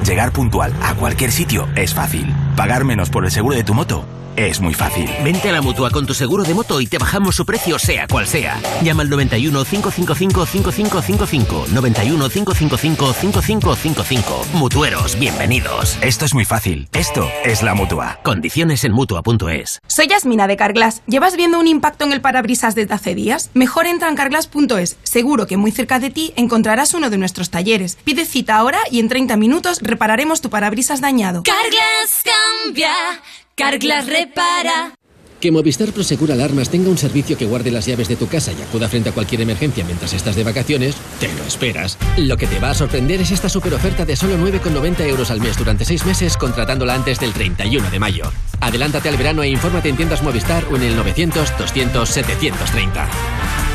[SPEAKER 45] Llegar puntual a cualquier sitio es fácil. Pagar menos por el seguro de tu moto es muy fácil.
[SPEAKER 67] Vente a la mutua con tu seguro de moto y te bajamos su precio, sea cual sea. Llama al 91 555 5555. 91 555 5555. Mutueros, bienvenidos.
[SPEAKER 45] Esto es muy fácil. Esto es la mutua.
[SPEAKER 67] Condiciones en mutua.es.
[SPEAKER 68] Soy Yasmina de Carglass. ¿Llevas viendo un impacto en el parabrisas desde hace días? Mejor entra en carglass.es. Seguro que muy cerca de ti encontrarás uno de nuestros talleres. Pide cita ahora y en 30 minutos repararemos tu parabrisas dañado.
[SPEAKER 12] Carglass cambia, Carglass repara.
[SPEAKER 69] Que Movistar Prosegur Alarmas tenga un servicio que guarde las llaves de tu casa y acuda frente a cualquier emergencia mientras estás de vacaciones, te lo esperas. Lo que te va a sorprender es esta super oferta de solo 9,90 euros al mes durante 6 meses contratándola antes del 31 de mayo. Adelántate al verano e infórmate en tiendas Movistar o en el 900 200 730.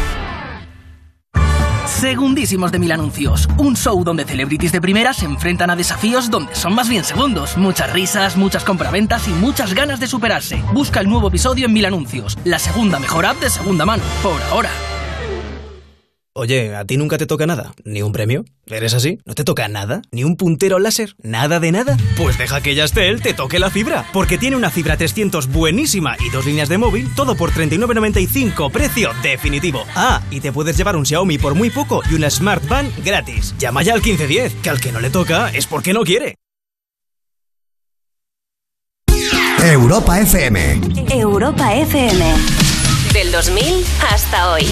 [SPEAKER 22] Segundísimos de Mil Anuncios, un show donde celebrities de primera se enfrentan a desafíos donde son más bien segundos. Muchas risas, muchas compraventas y muchas ganas de superarse. Busca el nuevo episodio en Mil Anuncios, la segunda mejor app de segunda mano, por ahora.
[SPEAKER 70] Oye, ¿a ti nunca te toca nada? ¿Ni un premio? ¿Eres así? ¿No te toca nada? ¿Ni un puntero láser? ¿Nada de nada? Pues deja que Yastel te toque la fibra, porque tiene una fibra 300 buenísima y dos líneas de móvil, todo por 39.95, precio definitivo. Ah, y te puedes llevar un Xiaomi por muy poco y una Smart Band gratis. Llama ya al 1510, que al que no le toca es porque no quiere.
[SPEAKER 71] Europa FM.
[SPEAKER 37] Europa FM. Del 2000 hasta hoy.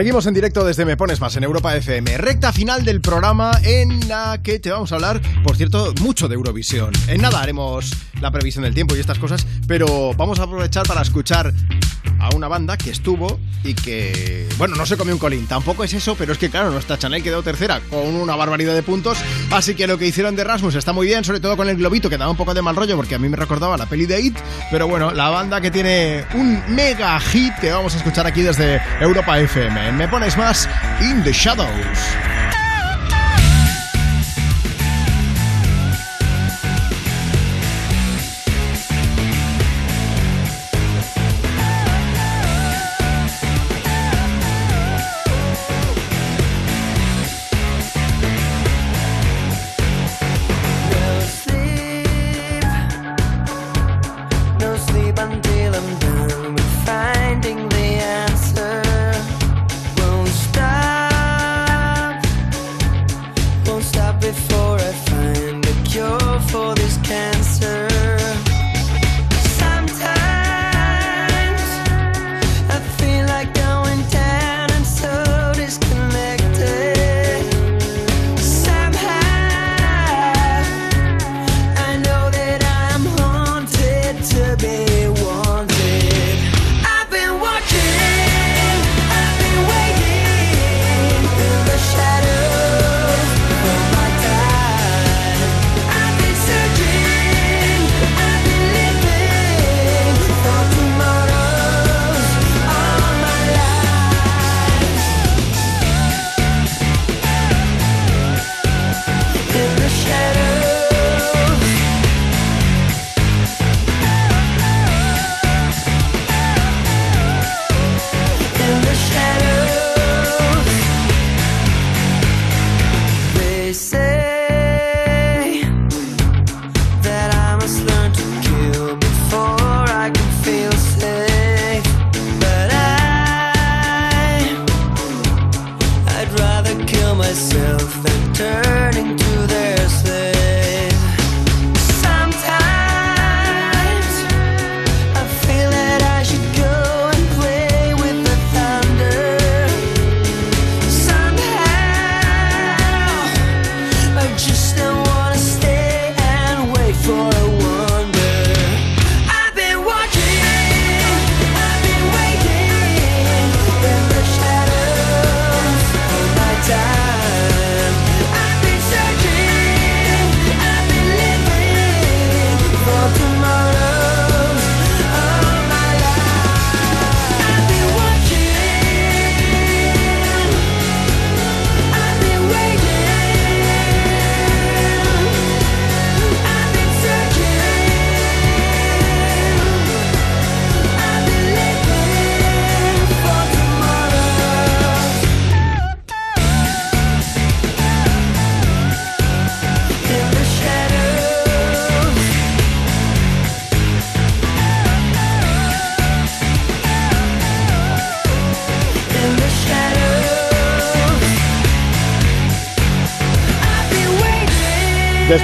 [SPEAKER 3] Seguimos en directo desde Me Pones Más en Europa FM. Recta final del programa en la que te vamos a hablar, por cierto, mucho de Eurovisión. En nada haremos la previsión del tiempo y estas cosas, pero vamos a aprovechar para escuchar una banda que estuvo y que, bueno, no se comió un colín. Tampoco es eso, pero es que, claro, nuestra Chanel quedó tercera con una barbaridad de puntos. Así que lo que hicieron de Rasmus está muy bien, sobre todo con el globito que daba un poco de mal rollo porque a mí me recordaba la peli de It. Pero bueno, la banda que tiene un mega hit que vamos a escuchar aquí desde Europa FM. Me pones más In the Shadows.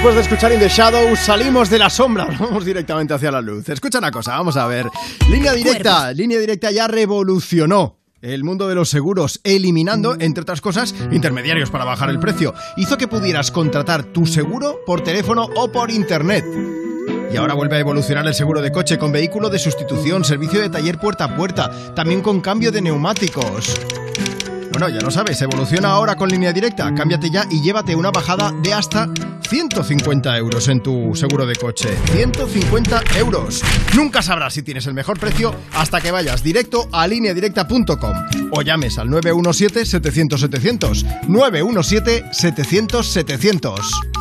[SPEAKER 3] Después de escuchar In the Shadows, salimos de la sombra, [laughs] vamos directamente hacia la luz. Escucha una cosa, vamos a ver. Línea directa, línea directa ya revolucionó el mundo de los seguros, eliminando, entre otras cosas, intermediarios para bajar el precio. Hizo que pudieras contratar tu seguro por teléfono o por internet. Y ahora vuelve a evolucionar el seguro de coche con vehículo de sustitución, servicio de taller puerta a puerta, también con cambio de neumáticos. Bueno, ya lo sabes, evoluciona ahora con línea directa. Cámbiate ya y llévate una bajada de hasta 150 euros en tu seguro de coche. 150 euros. Nunca sabrás si tienes el mejor precio hasta que vayas directo a lineadirecta.com o llames al 917-700-700. 917-700-700.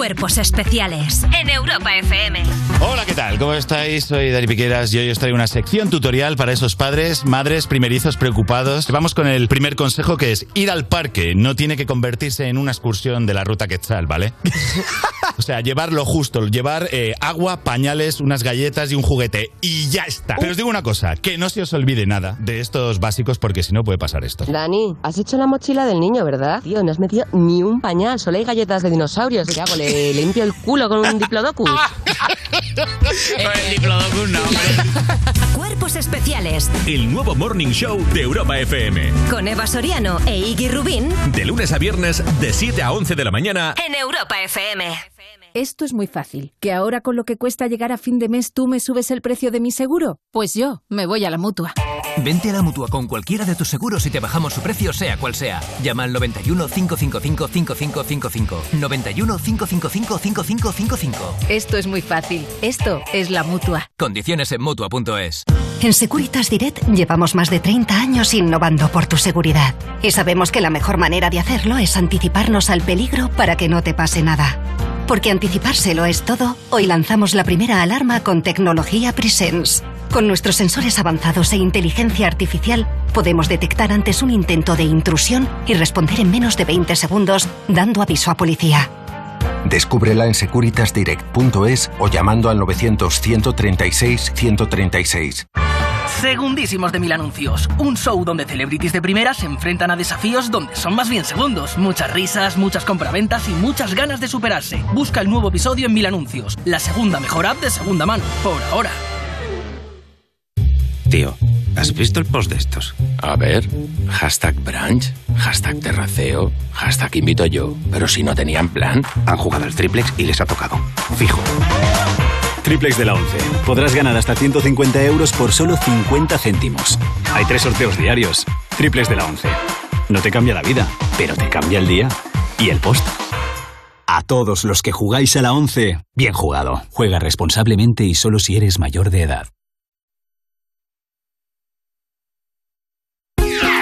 [SPEAKER 37] Cuerpos especiales en Europa FM.
[SPEAKER 48] Hola, ¿qué tal? ¿Cómo estáis? Soy Dani Piqueras y hoy os traigo una sección tutorial para esos padres, madres, primerizos preocupados. Vamos con el primer consejo que es ir al parque. No tiene que convertirse en una excursión de la ruta Quetzal, ¿vale? [laughs] o sea, llevar lo justo, llevar eh, agua, pañales, unas galletas y un juguete. Y ya está. Pero os digo una cosa, que no se os olvide nada de estos básicos porque si no puede pasar esto.
[SPEAKER 72] Dani, has hecho la mochila del niño, ¿verdad? Tío, no has metido ni un pañal, solo hay galletas de dinosaurios. ¿Qué hago? ¿Le limpio el culo con un diplodocus? [laughs]
[SPEAKER 48] el diplodocus no,
[SPEAKER 37] Cuerpos especiales
[SPEAKER 1] El nuevo Morning Show de Europa FM.
[SPEAKER 37] con Eva Soriano e Iggy Rubín
[SPEAKER 1] De lunes a viernes, de 7 a 11 de la mañana.
[SPEAKER 37] en Europa FM.
[SPEAKER 73] Esto es muy fácil. ¿Que ahora con lo que cuesta llegar a fin de mes tú me subes el precio de mi seguro? Pues yo me voy a la mutua.
[SPEAKER 21] Vente a la mutua con cualquiera de tus seguros y te bajamos su precio, sea cual sea. Llama al 91 555 5555. 91 555 5555.
[SPEAKER 73] Esto es muy fácil. Esto es la mutua.
[SPEAKER 21] Condiciones en mutua.es.
[SPEAKER 58] En Securitas Direct llevamos más de 30 años innovando por tu seguridad. Y sabemos que la mejor manera de hacerlo es anticiparnos al peligro para que no te pase nada. Porque anticipárselo es todo, hoy lanzamos la primera alarma con tecnología Presence. Con nuestros sensores avanzados e inteligencia artificial, podemos detectar antes un intento de intrusión y responder en menos de 20 segundos, dando aviso a policía.
[SPEAKER 74] Descúbrela en securitasdirect.es o llamando al 900-136-136.
[SPEAKER 22] Segundísimos de mil anuncios. Un show donde celebrities de primera se enfrentan a desafíos donde son más bien segundos. Muchas risas, muchas compraventas y muchas ganas de superarse. Busca el nuevo episodio en Mil Anuncios, la segunda mejor app de segunda mano. Por ahora.
[SPEAKER 75] Tío, ¿has visto el post de estos? A ver, hashtag brunch, hashtag terraceo, hashtag invito yo. Pero si no tenían plan, han jugado al triplex y les ha tocado. Fijo.
[SPEAKER 76] Triplex de la 11. Podrás ganar hasta 150 euros por solo 50 céntimos. Hay tres sorteos diarios. Triplex de la 11. No te cambia la vida, pero te cambia el día y el post. A todos los que jugáis a la 11, bien jugado. Juega responsablemente y solo si eres mayor de edad.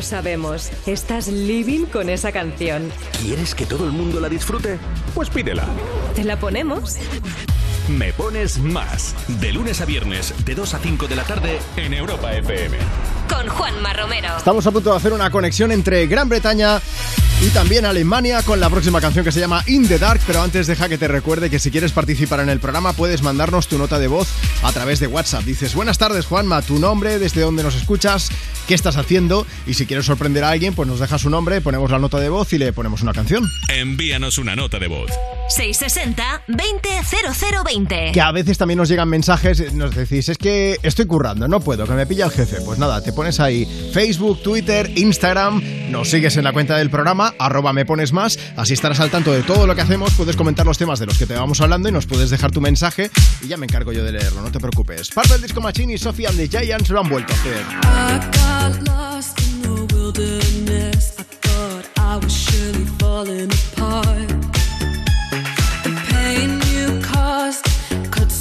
[SPEAKER 77] Lo sabemos, estás living con esa canción.
[SPEAKER 1] ¿Quieres que todo el mundo la disfrute? Pues pídela.
[SPEAKER 77] ¿Te la ponemos?
[SPEAKER 1] Me pones más. De lunes a viernes, de 2 a 5 de la tarde, en Europa FM.
[SPEAKER 13] Con Juanma Romero.
[SPEAKER 3] Estamos a punto de hacer una conexión entre Gran Bretaña y también Alemania con la próxima canción que se llama In the Dark, pero antes deja que te recuerde que si quieres participar en el programa puedes mandarnos tu nota de voz a través de WhatsApp. Dices, buenas tardes Juanma, tu nombre, desde dónde nos escuchas, qué estás haciendo y si quieres sorprender a alguien pues nos dejas su nombre, ponemos la nota de voz y le ponemos una canción.
[SPEAKER 1] Envíanos una nota de voz.
[SPEAKER 13] 660 200020.
[SPEAKER 3] Que a veces también nos llegan mensajes, nos decís, es que estoy currando, no puedo, que me pilla el jefe. Pues nada, te pones ahí Facebook, Twitter, Instagram, nos sigues en la cuenta del programa, arroba me pones más, así estarás al tanto de todo lo que hacemos, puedes comentar los temas de los que te vamos hablando y nos puedes dejar tu mensaje y ya me encargo yo de leerlo, no te preocupes. Parte del Disco Machine y Sophie and the Giants lo han vuelto a hacer.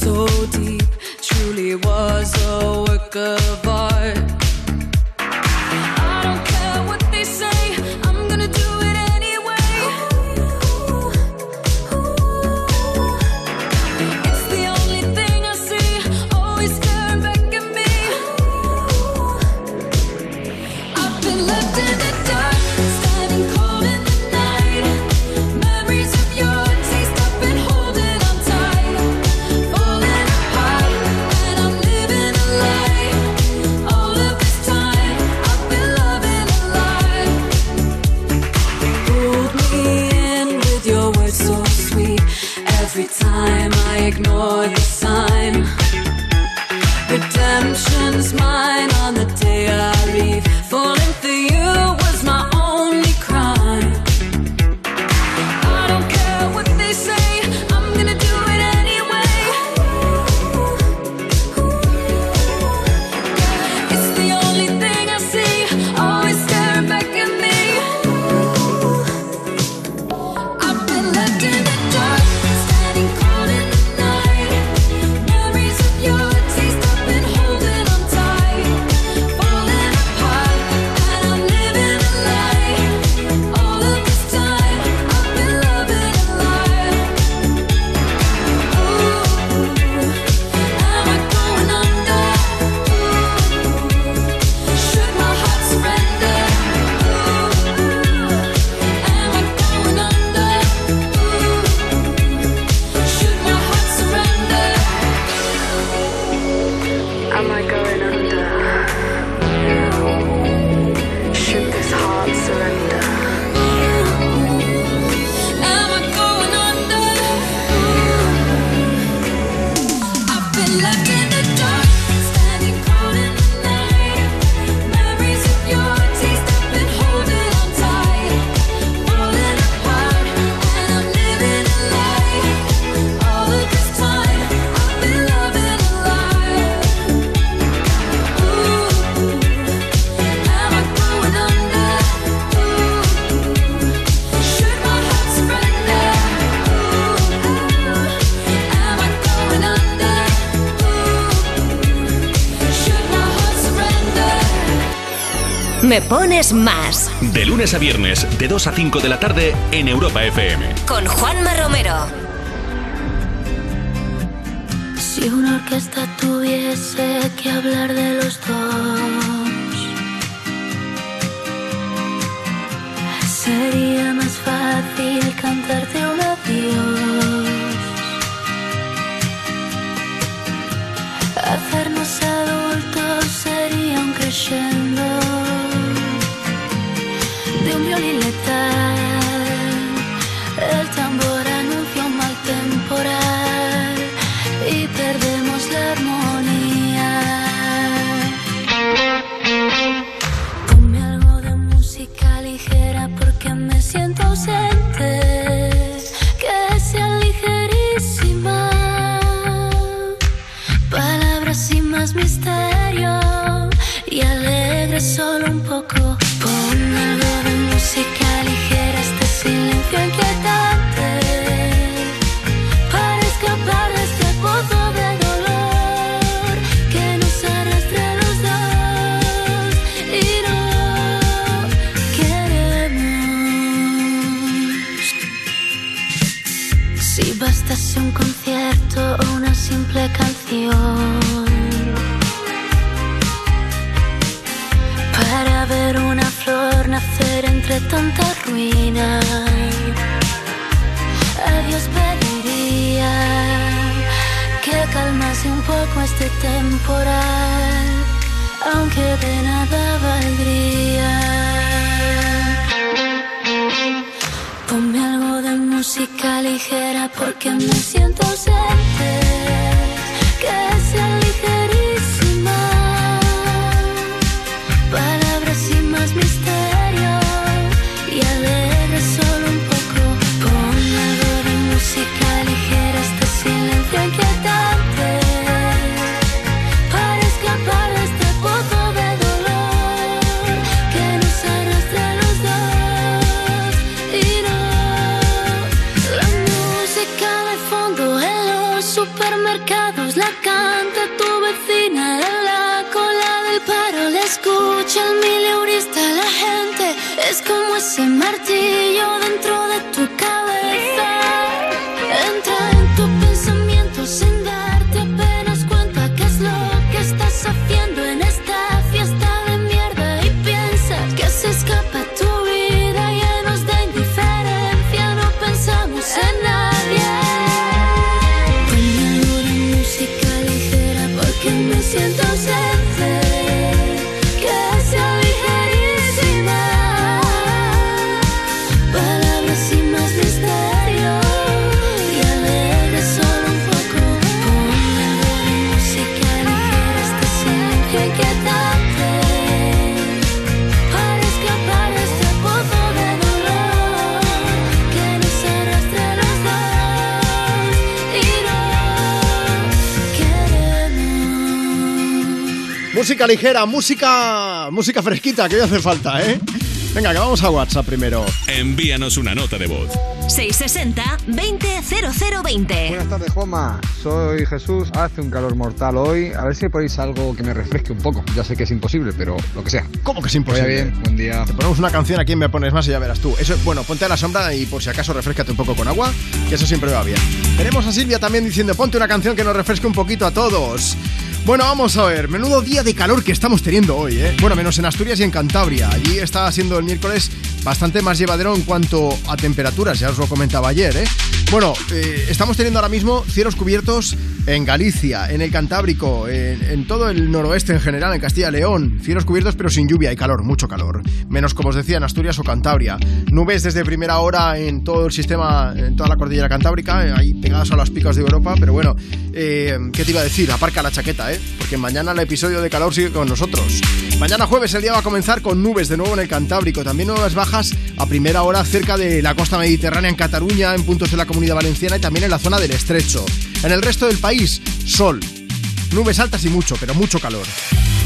[SPEAKER 12] So deep, truly was a work of art. Ignore
[SPEAKER 13] Me pones más.
[SPEAKER 1] De lunes a viernes, de 2 a 5 de la tarde, en Europa FM.
[SPEAKER 13] Con Juanma Romero.
[SPEAKER 12] Si una orquesta tuviese que hablar de los dos, sería más fácil cantarte un adiós. Música ligera, música, música
[SPEAKER 3] fresquita, que hoy hace falta, ¿eh? Venga, que vamos a WhatsApp primero.
[SPEAKER 1] Envíanos una nota de voz.
[SPEAKER 37] 660-200020.
[SPEAKER 78] Buenas tardes, Juanma. Soy Jesús. Hace un calor mortal hoy. A ver si ponéis algo que me refresque un poco. Ya sé que es imposible, pero lo que sea.
[SPEAKER 3] ¿Cómo que es imposible?
[SPEAKER 78] Vaya bien, buen día.
[SPEAKER 3] Te ponemos una canción aquí en Me Pones Más y ya verás tú. Eso, bueno, ponte a la sombra y por si acaso refrescate un poco con agua, que eso siempre va bien. Tenemos a Silvia también diciendo, ponte una canción que nos refresque un poquito a todos. Bueno, vamos a ver, menudo día de calor que estamos teniendo hoy, ¿eh? Bueno, menos en Asturias y en Cantabria. Allí está siendo el miércoles bastante más llevadero en cuanto a temperaturas, ya os lo comentaba ayer, ¿eh? Bueno, eh, estamos teniendo ahora mismo cielos cubiertos en Galicia, en el Cantábrico, en, todo el noroeste en general, en Castilla y León. Cielos cubiertos pero sin lluvia y calor, mucho calor. Menos, como os decía, en Asturias o Cantabria. Nubes desde primera hora en todo el sistema, en toda la cordillera cantábrica, eh, ahí pegadas a los picos de Europa, pero bueno, eh, ¿qué te iba a decir? Aparca la chaqueta, ¿eh? Porque mañana el episodio de calor sigue con nosotros. Mañana jueves el día va a comenzar con nubes de nuevo en el Cantábrico, también nuevas bajas a primera hora cerca de la costa mediterránea en Cataluña, en puntos de la comunidad valenciana y también en la zona del estrecho. En el resto del país, sol. Nubes altas y mucho, pero mucho calor.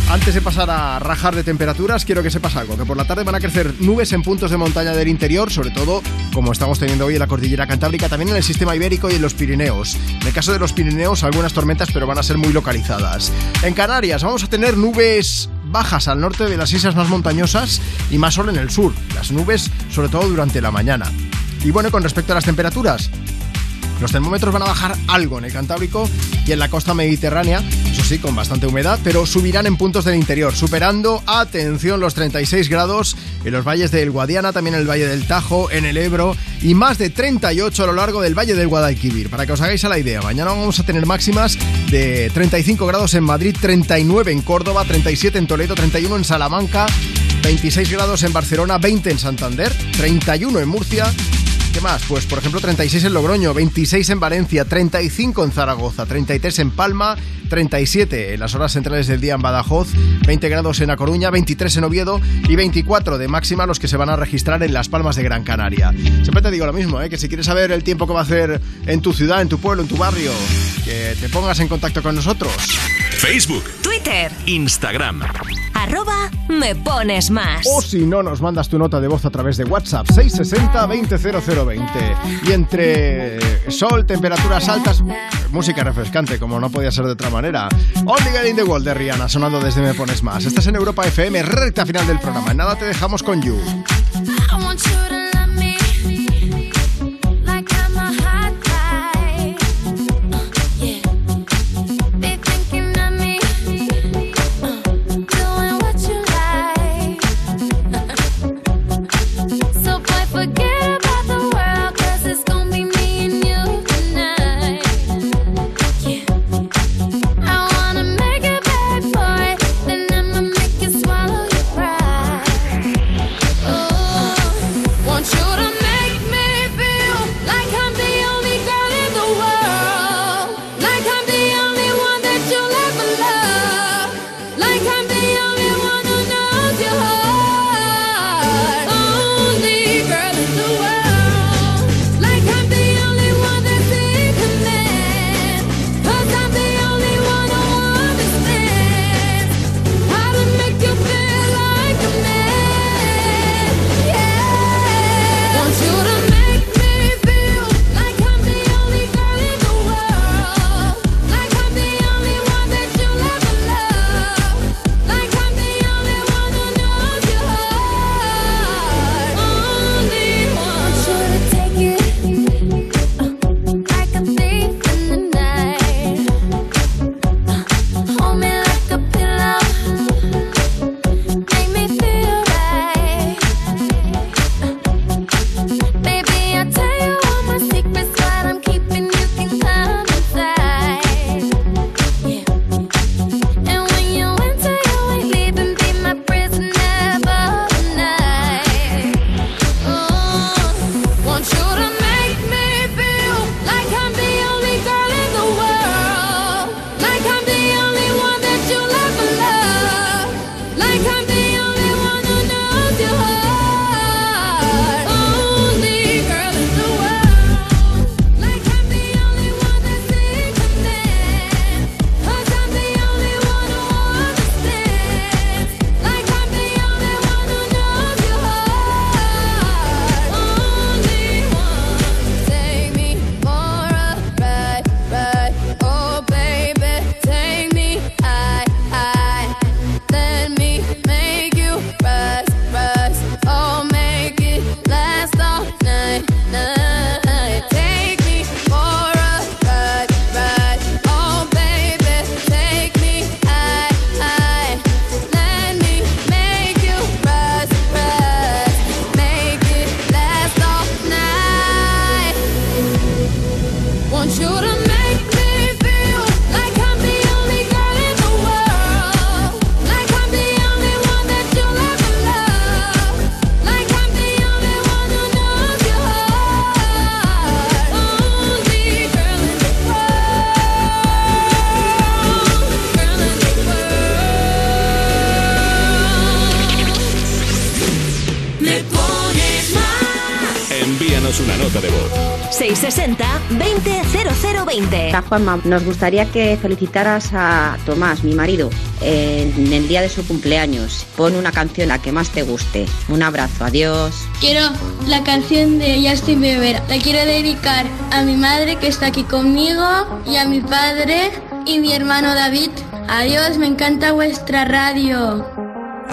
[SPEAKER 3] Antes de pasar a rajar de temperaturas, quiero que sepas algo, que por la tarde van a crecer nubes en puntos de montaña del interior, sobre todo como estamos teniendo hoy en la cordillera cantábrica, también en el sistema ibérico y en los Pirineos. En el caso de los Pirineos, algunas tormentas, pero van a ser muy localizadas. En Canarias vamos a tener nubes bajas al norte de las islas más montañosas y más sol en el sur. Las nubes, sobre todo durante la mañana. Y bueno, con respecto a las temperaturas, los termómetros van a bajar algo en el Cantábrico y en la costa mediterránea, eso sí, con bastante humedad, pero subirán en puntos del interior, superando, atención, los 36 grados en los valles del Guadiana, también en el Valle del Tajo, en el Ebro y más de 38 a lo largo del Valle del Guadalquivir. Para que os hagáis a la idea, mañana vamos a tener máximas de 35 grados en Madrid, 39 en Córdoba, 37 en Toledo, 31 en Salamanca, 26 grados en Barcelona, 20 en Santander, 31 en Murcia, ¿Qué más? Pues por ejemplo 36 en Logroño, 26 en Valencia, 35 en Zaragoza, 33 en Palma, 37 en las horas centrales del día en Badajoz, 20 grados en A Coruña, 23 en Oviedo y 24 de máxima los que se van a registrar en Las Palmas de Gran Canaria. Siempre te digo lo mismo, ¿eh? que si quieres saber el tiempo que va a hacer en tu ciudad, en tu pueblo, en tu barrio, que te pongas en contacto con nosotros.
[SPEAKER 1] Facebook,
[SPEAKER 13] Twitter,
[SPEAKER 1] Instagram.
[SPEAKER 13] Arroba me pones más.
[SPEAKER 12] O si no, nos mandas tu nota de voz a través de WhatsApp 660-200020. Y entre sol, temperaturas altas, música refrescante, como no podía ser de otra manera. Only Girl in the World de Rihanna, sonando desde Me Pones Más. Estás en Europa FM, recta final del programa. En nada te dejamos con You.
[SPEAKER 79] Nos gustaría que felicitaras a Tomás, mi marido, en el día de su cumpleaños. Pon una canción la que más te guste. Un abrazo, adiós.
[SPEAKER 80] Quiero la canción de Justin Bieber. La quiero dedicar a mi madre que está aquí conmigo y a mi padre y mi hermano David. Adiós, me encanta vuestra radio.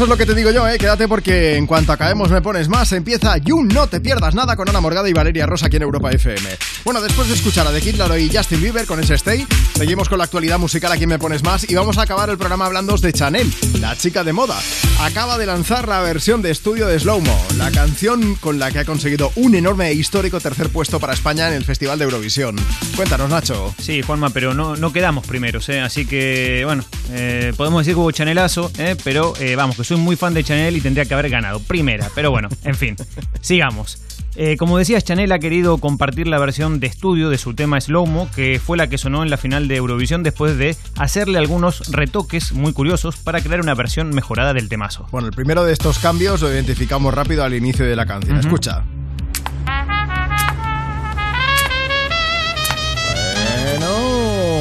[SPEAKER 3] Eso es lo que te digo yo, eh. Quédate porque en cuanto acabemos me pones más. Empieza You No Te Pierdas Nada con Ana Morgada y Valeria Rosa aquí en Europa FM. Bueno, después de escuchar a The Kid Laroi y Justin Bieber con ese Stay, seguimos con la actualidad musical aquí en Me Pones Más y vamos a acabar el programa hablando de Chanel, la chica de moda. Acaba de lanzar la versión de estudio de Slow Mo, la canción con la que ha conseguido un enorme e histórico tercer puesto para España en el Festival de Eurovisión. Cuéntanos, Nacho.
[SPEAKER 9] Sí, Juanma, pero no, no quedamos primeros, ¿eh? así que bueno, eh, podemos decir que hubo chanelazo, ¿eh? pero vamos, que soy muy fan de Chanel y tendría que haber ganado primera, pero bueno, en fin, sigamos. Eh, como decías, Chanel ha querido compartir la versión de estudio de su tema Slow Mo, que fue la que sonó en la final de Eurovisión después de hacerle algunos retoques muy curiosos para crear una versión mejorada del temazo.
[SPEAKER 3] Bueno, el primero de estos cambios lo identificamos rápido al inicio de la canción.
[SPEAKER 9] Ujú.
[SPEAKER 3] Escucha.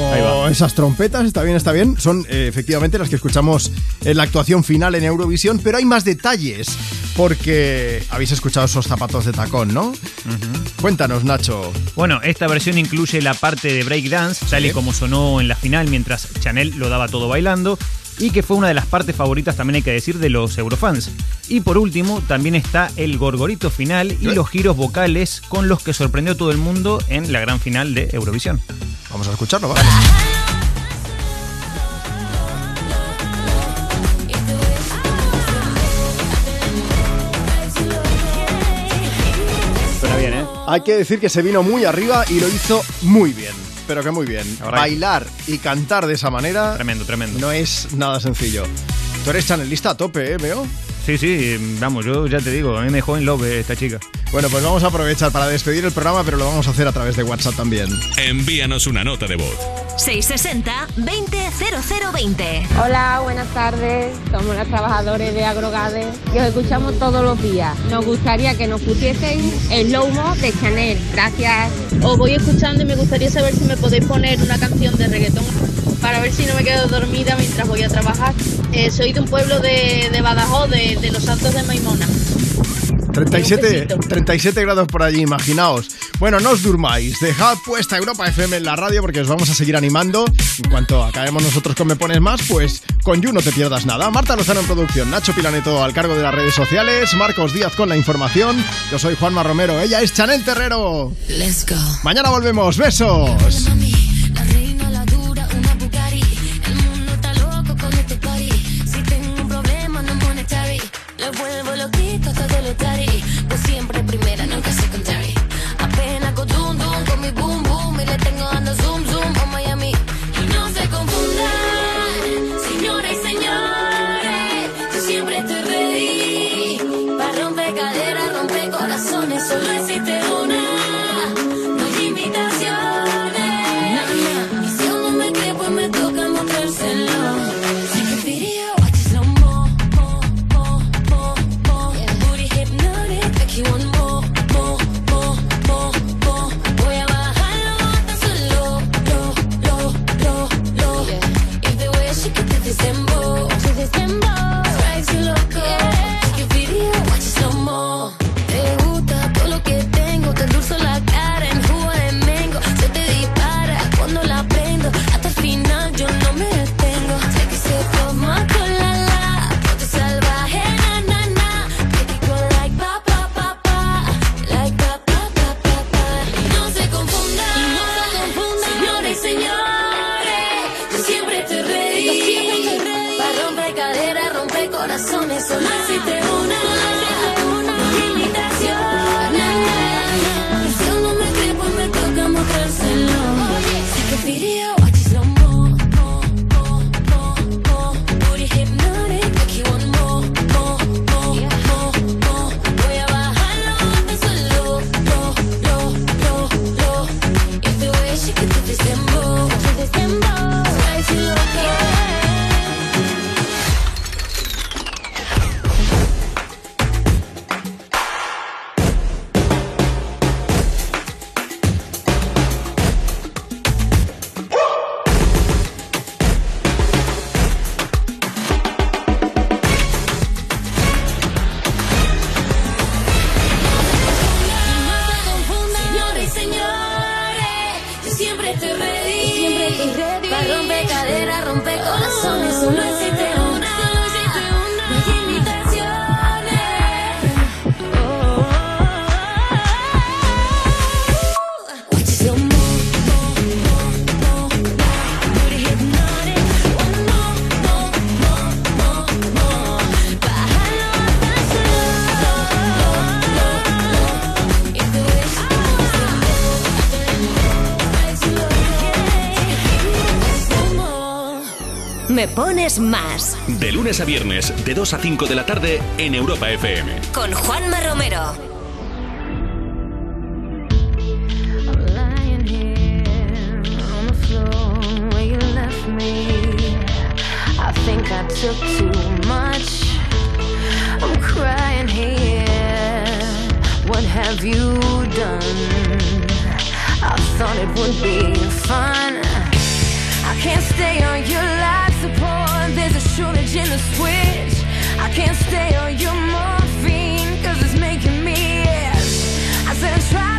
[SPEAKER 3] Bueno, esas trompetas, está bien, está bien, son eh, efectivamente las que escuchamos en la actuación final en Eurovisión, pero hay más detalles, porque habéis escuchado esos zapatos de tacón, ¿no? Cuéntanos, Nacho.
[SPEAKER 9] Bueno, esta versión incluye la parte de breakdance, tal y como sonó en la final mientras Chanel lo daba todo bailando, y que fue una de las partes favoritas también hay que decir de los eurofans. Y por último, también está el gorgorito final y los giros vocales con los que sorprendió todo el mundo en la gran final de Eurovisión.
[SPEAKER 3] Vamos a escucharlo, ¿vale? Hay que decir que se vino muy arriba y lo hizo muy bien, pero que muy bien. Bailar y cantar de esa manera
[SPEAKER 9] Tremendo, tremendo.
[SPEAKER 3] no es nada sencillo. Tú eres chanelista a tope, ¿eh? Veo.
[SPEAKER 9] Sí, sí, vamos, yo ya te digo, a mí me dejó en love esta chica.
[SPEAKER 3] Bueno, pues vamos a aprovechar para despedir el programa, pero lo vamos a hacer a través de WhatsApp también.
[SPEAKER 1] Envíanos una nota de voz.
[SPEAKER 13] 660 200020.
[SPEAKER 37] Hola, buenas tardes. Somos los trabajadores de Agrogade y os escuchamos todos los días. Nos gustaría que nos pusiesen el Lomo de Chanel. Gracias.
[SPEAKER 81] Os voy escuchando y me gustaría saber si me podéis poner una canción de reggaetón para ver si no me quedo dormida mientras voy a trabajar. Eh, soy de un pueblo de, de Badajoz, de, de los Santos de Maimona.
[SPEAKER 3] 37, 37 grados por allí, imaginaos. Bueno, no os durmáis, dejad puesta Europa FM en la radio porque os vamos a seguir animando. En cuanto acabemos nosotros con Me Pones Más, pues con You no te pierdas nada. Marta Lozano en producción, Nacho Pilaneto al cargo de las redes sociales, Marcos Díaz con la información. Yo soy Juanma Romero, ella es Chanel Terrero.
[SPEAKER 82] Let's go.
[SPEAKER 3] Mañana volvemos, besos.
[SPEAKER 37] quieres más.
[SPEAKER 1] De lunes a viernes, de 2 a 5 de la tarde, en Europa FM.
[SPEAKER 37] Con Juanma Romero.
[SPEAKER 12] I think I took too much. I'm crying here. What have you done? I thought it would be fun. I can't stay on your life. There's a shortage in the switch. I can't stay on your morphine, cause it's making me itch. I said, try.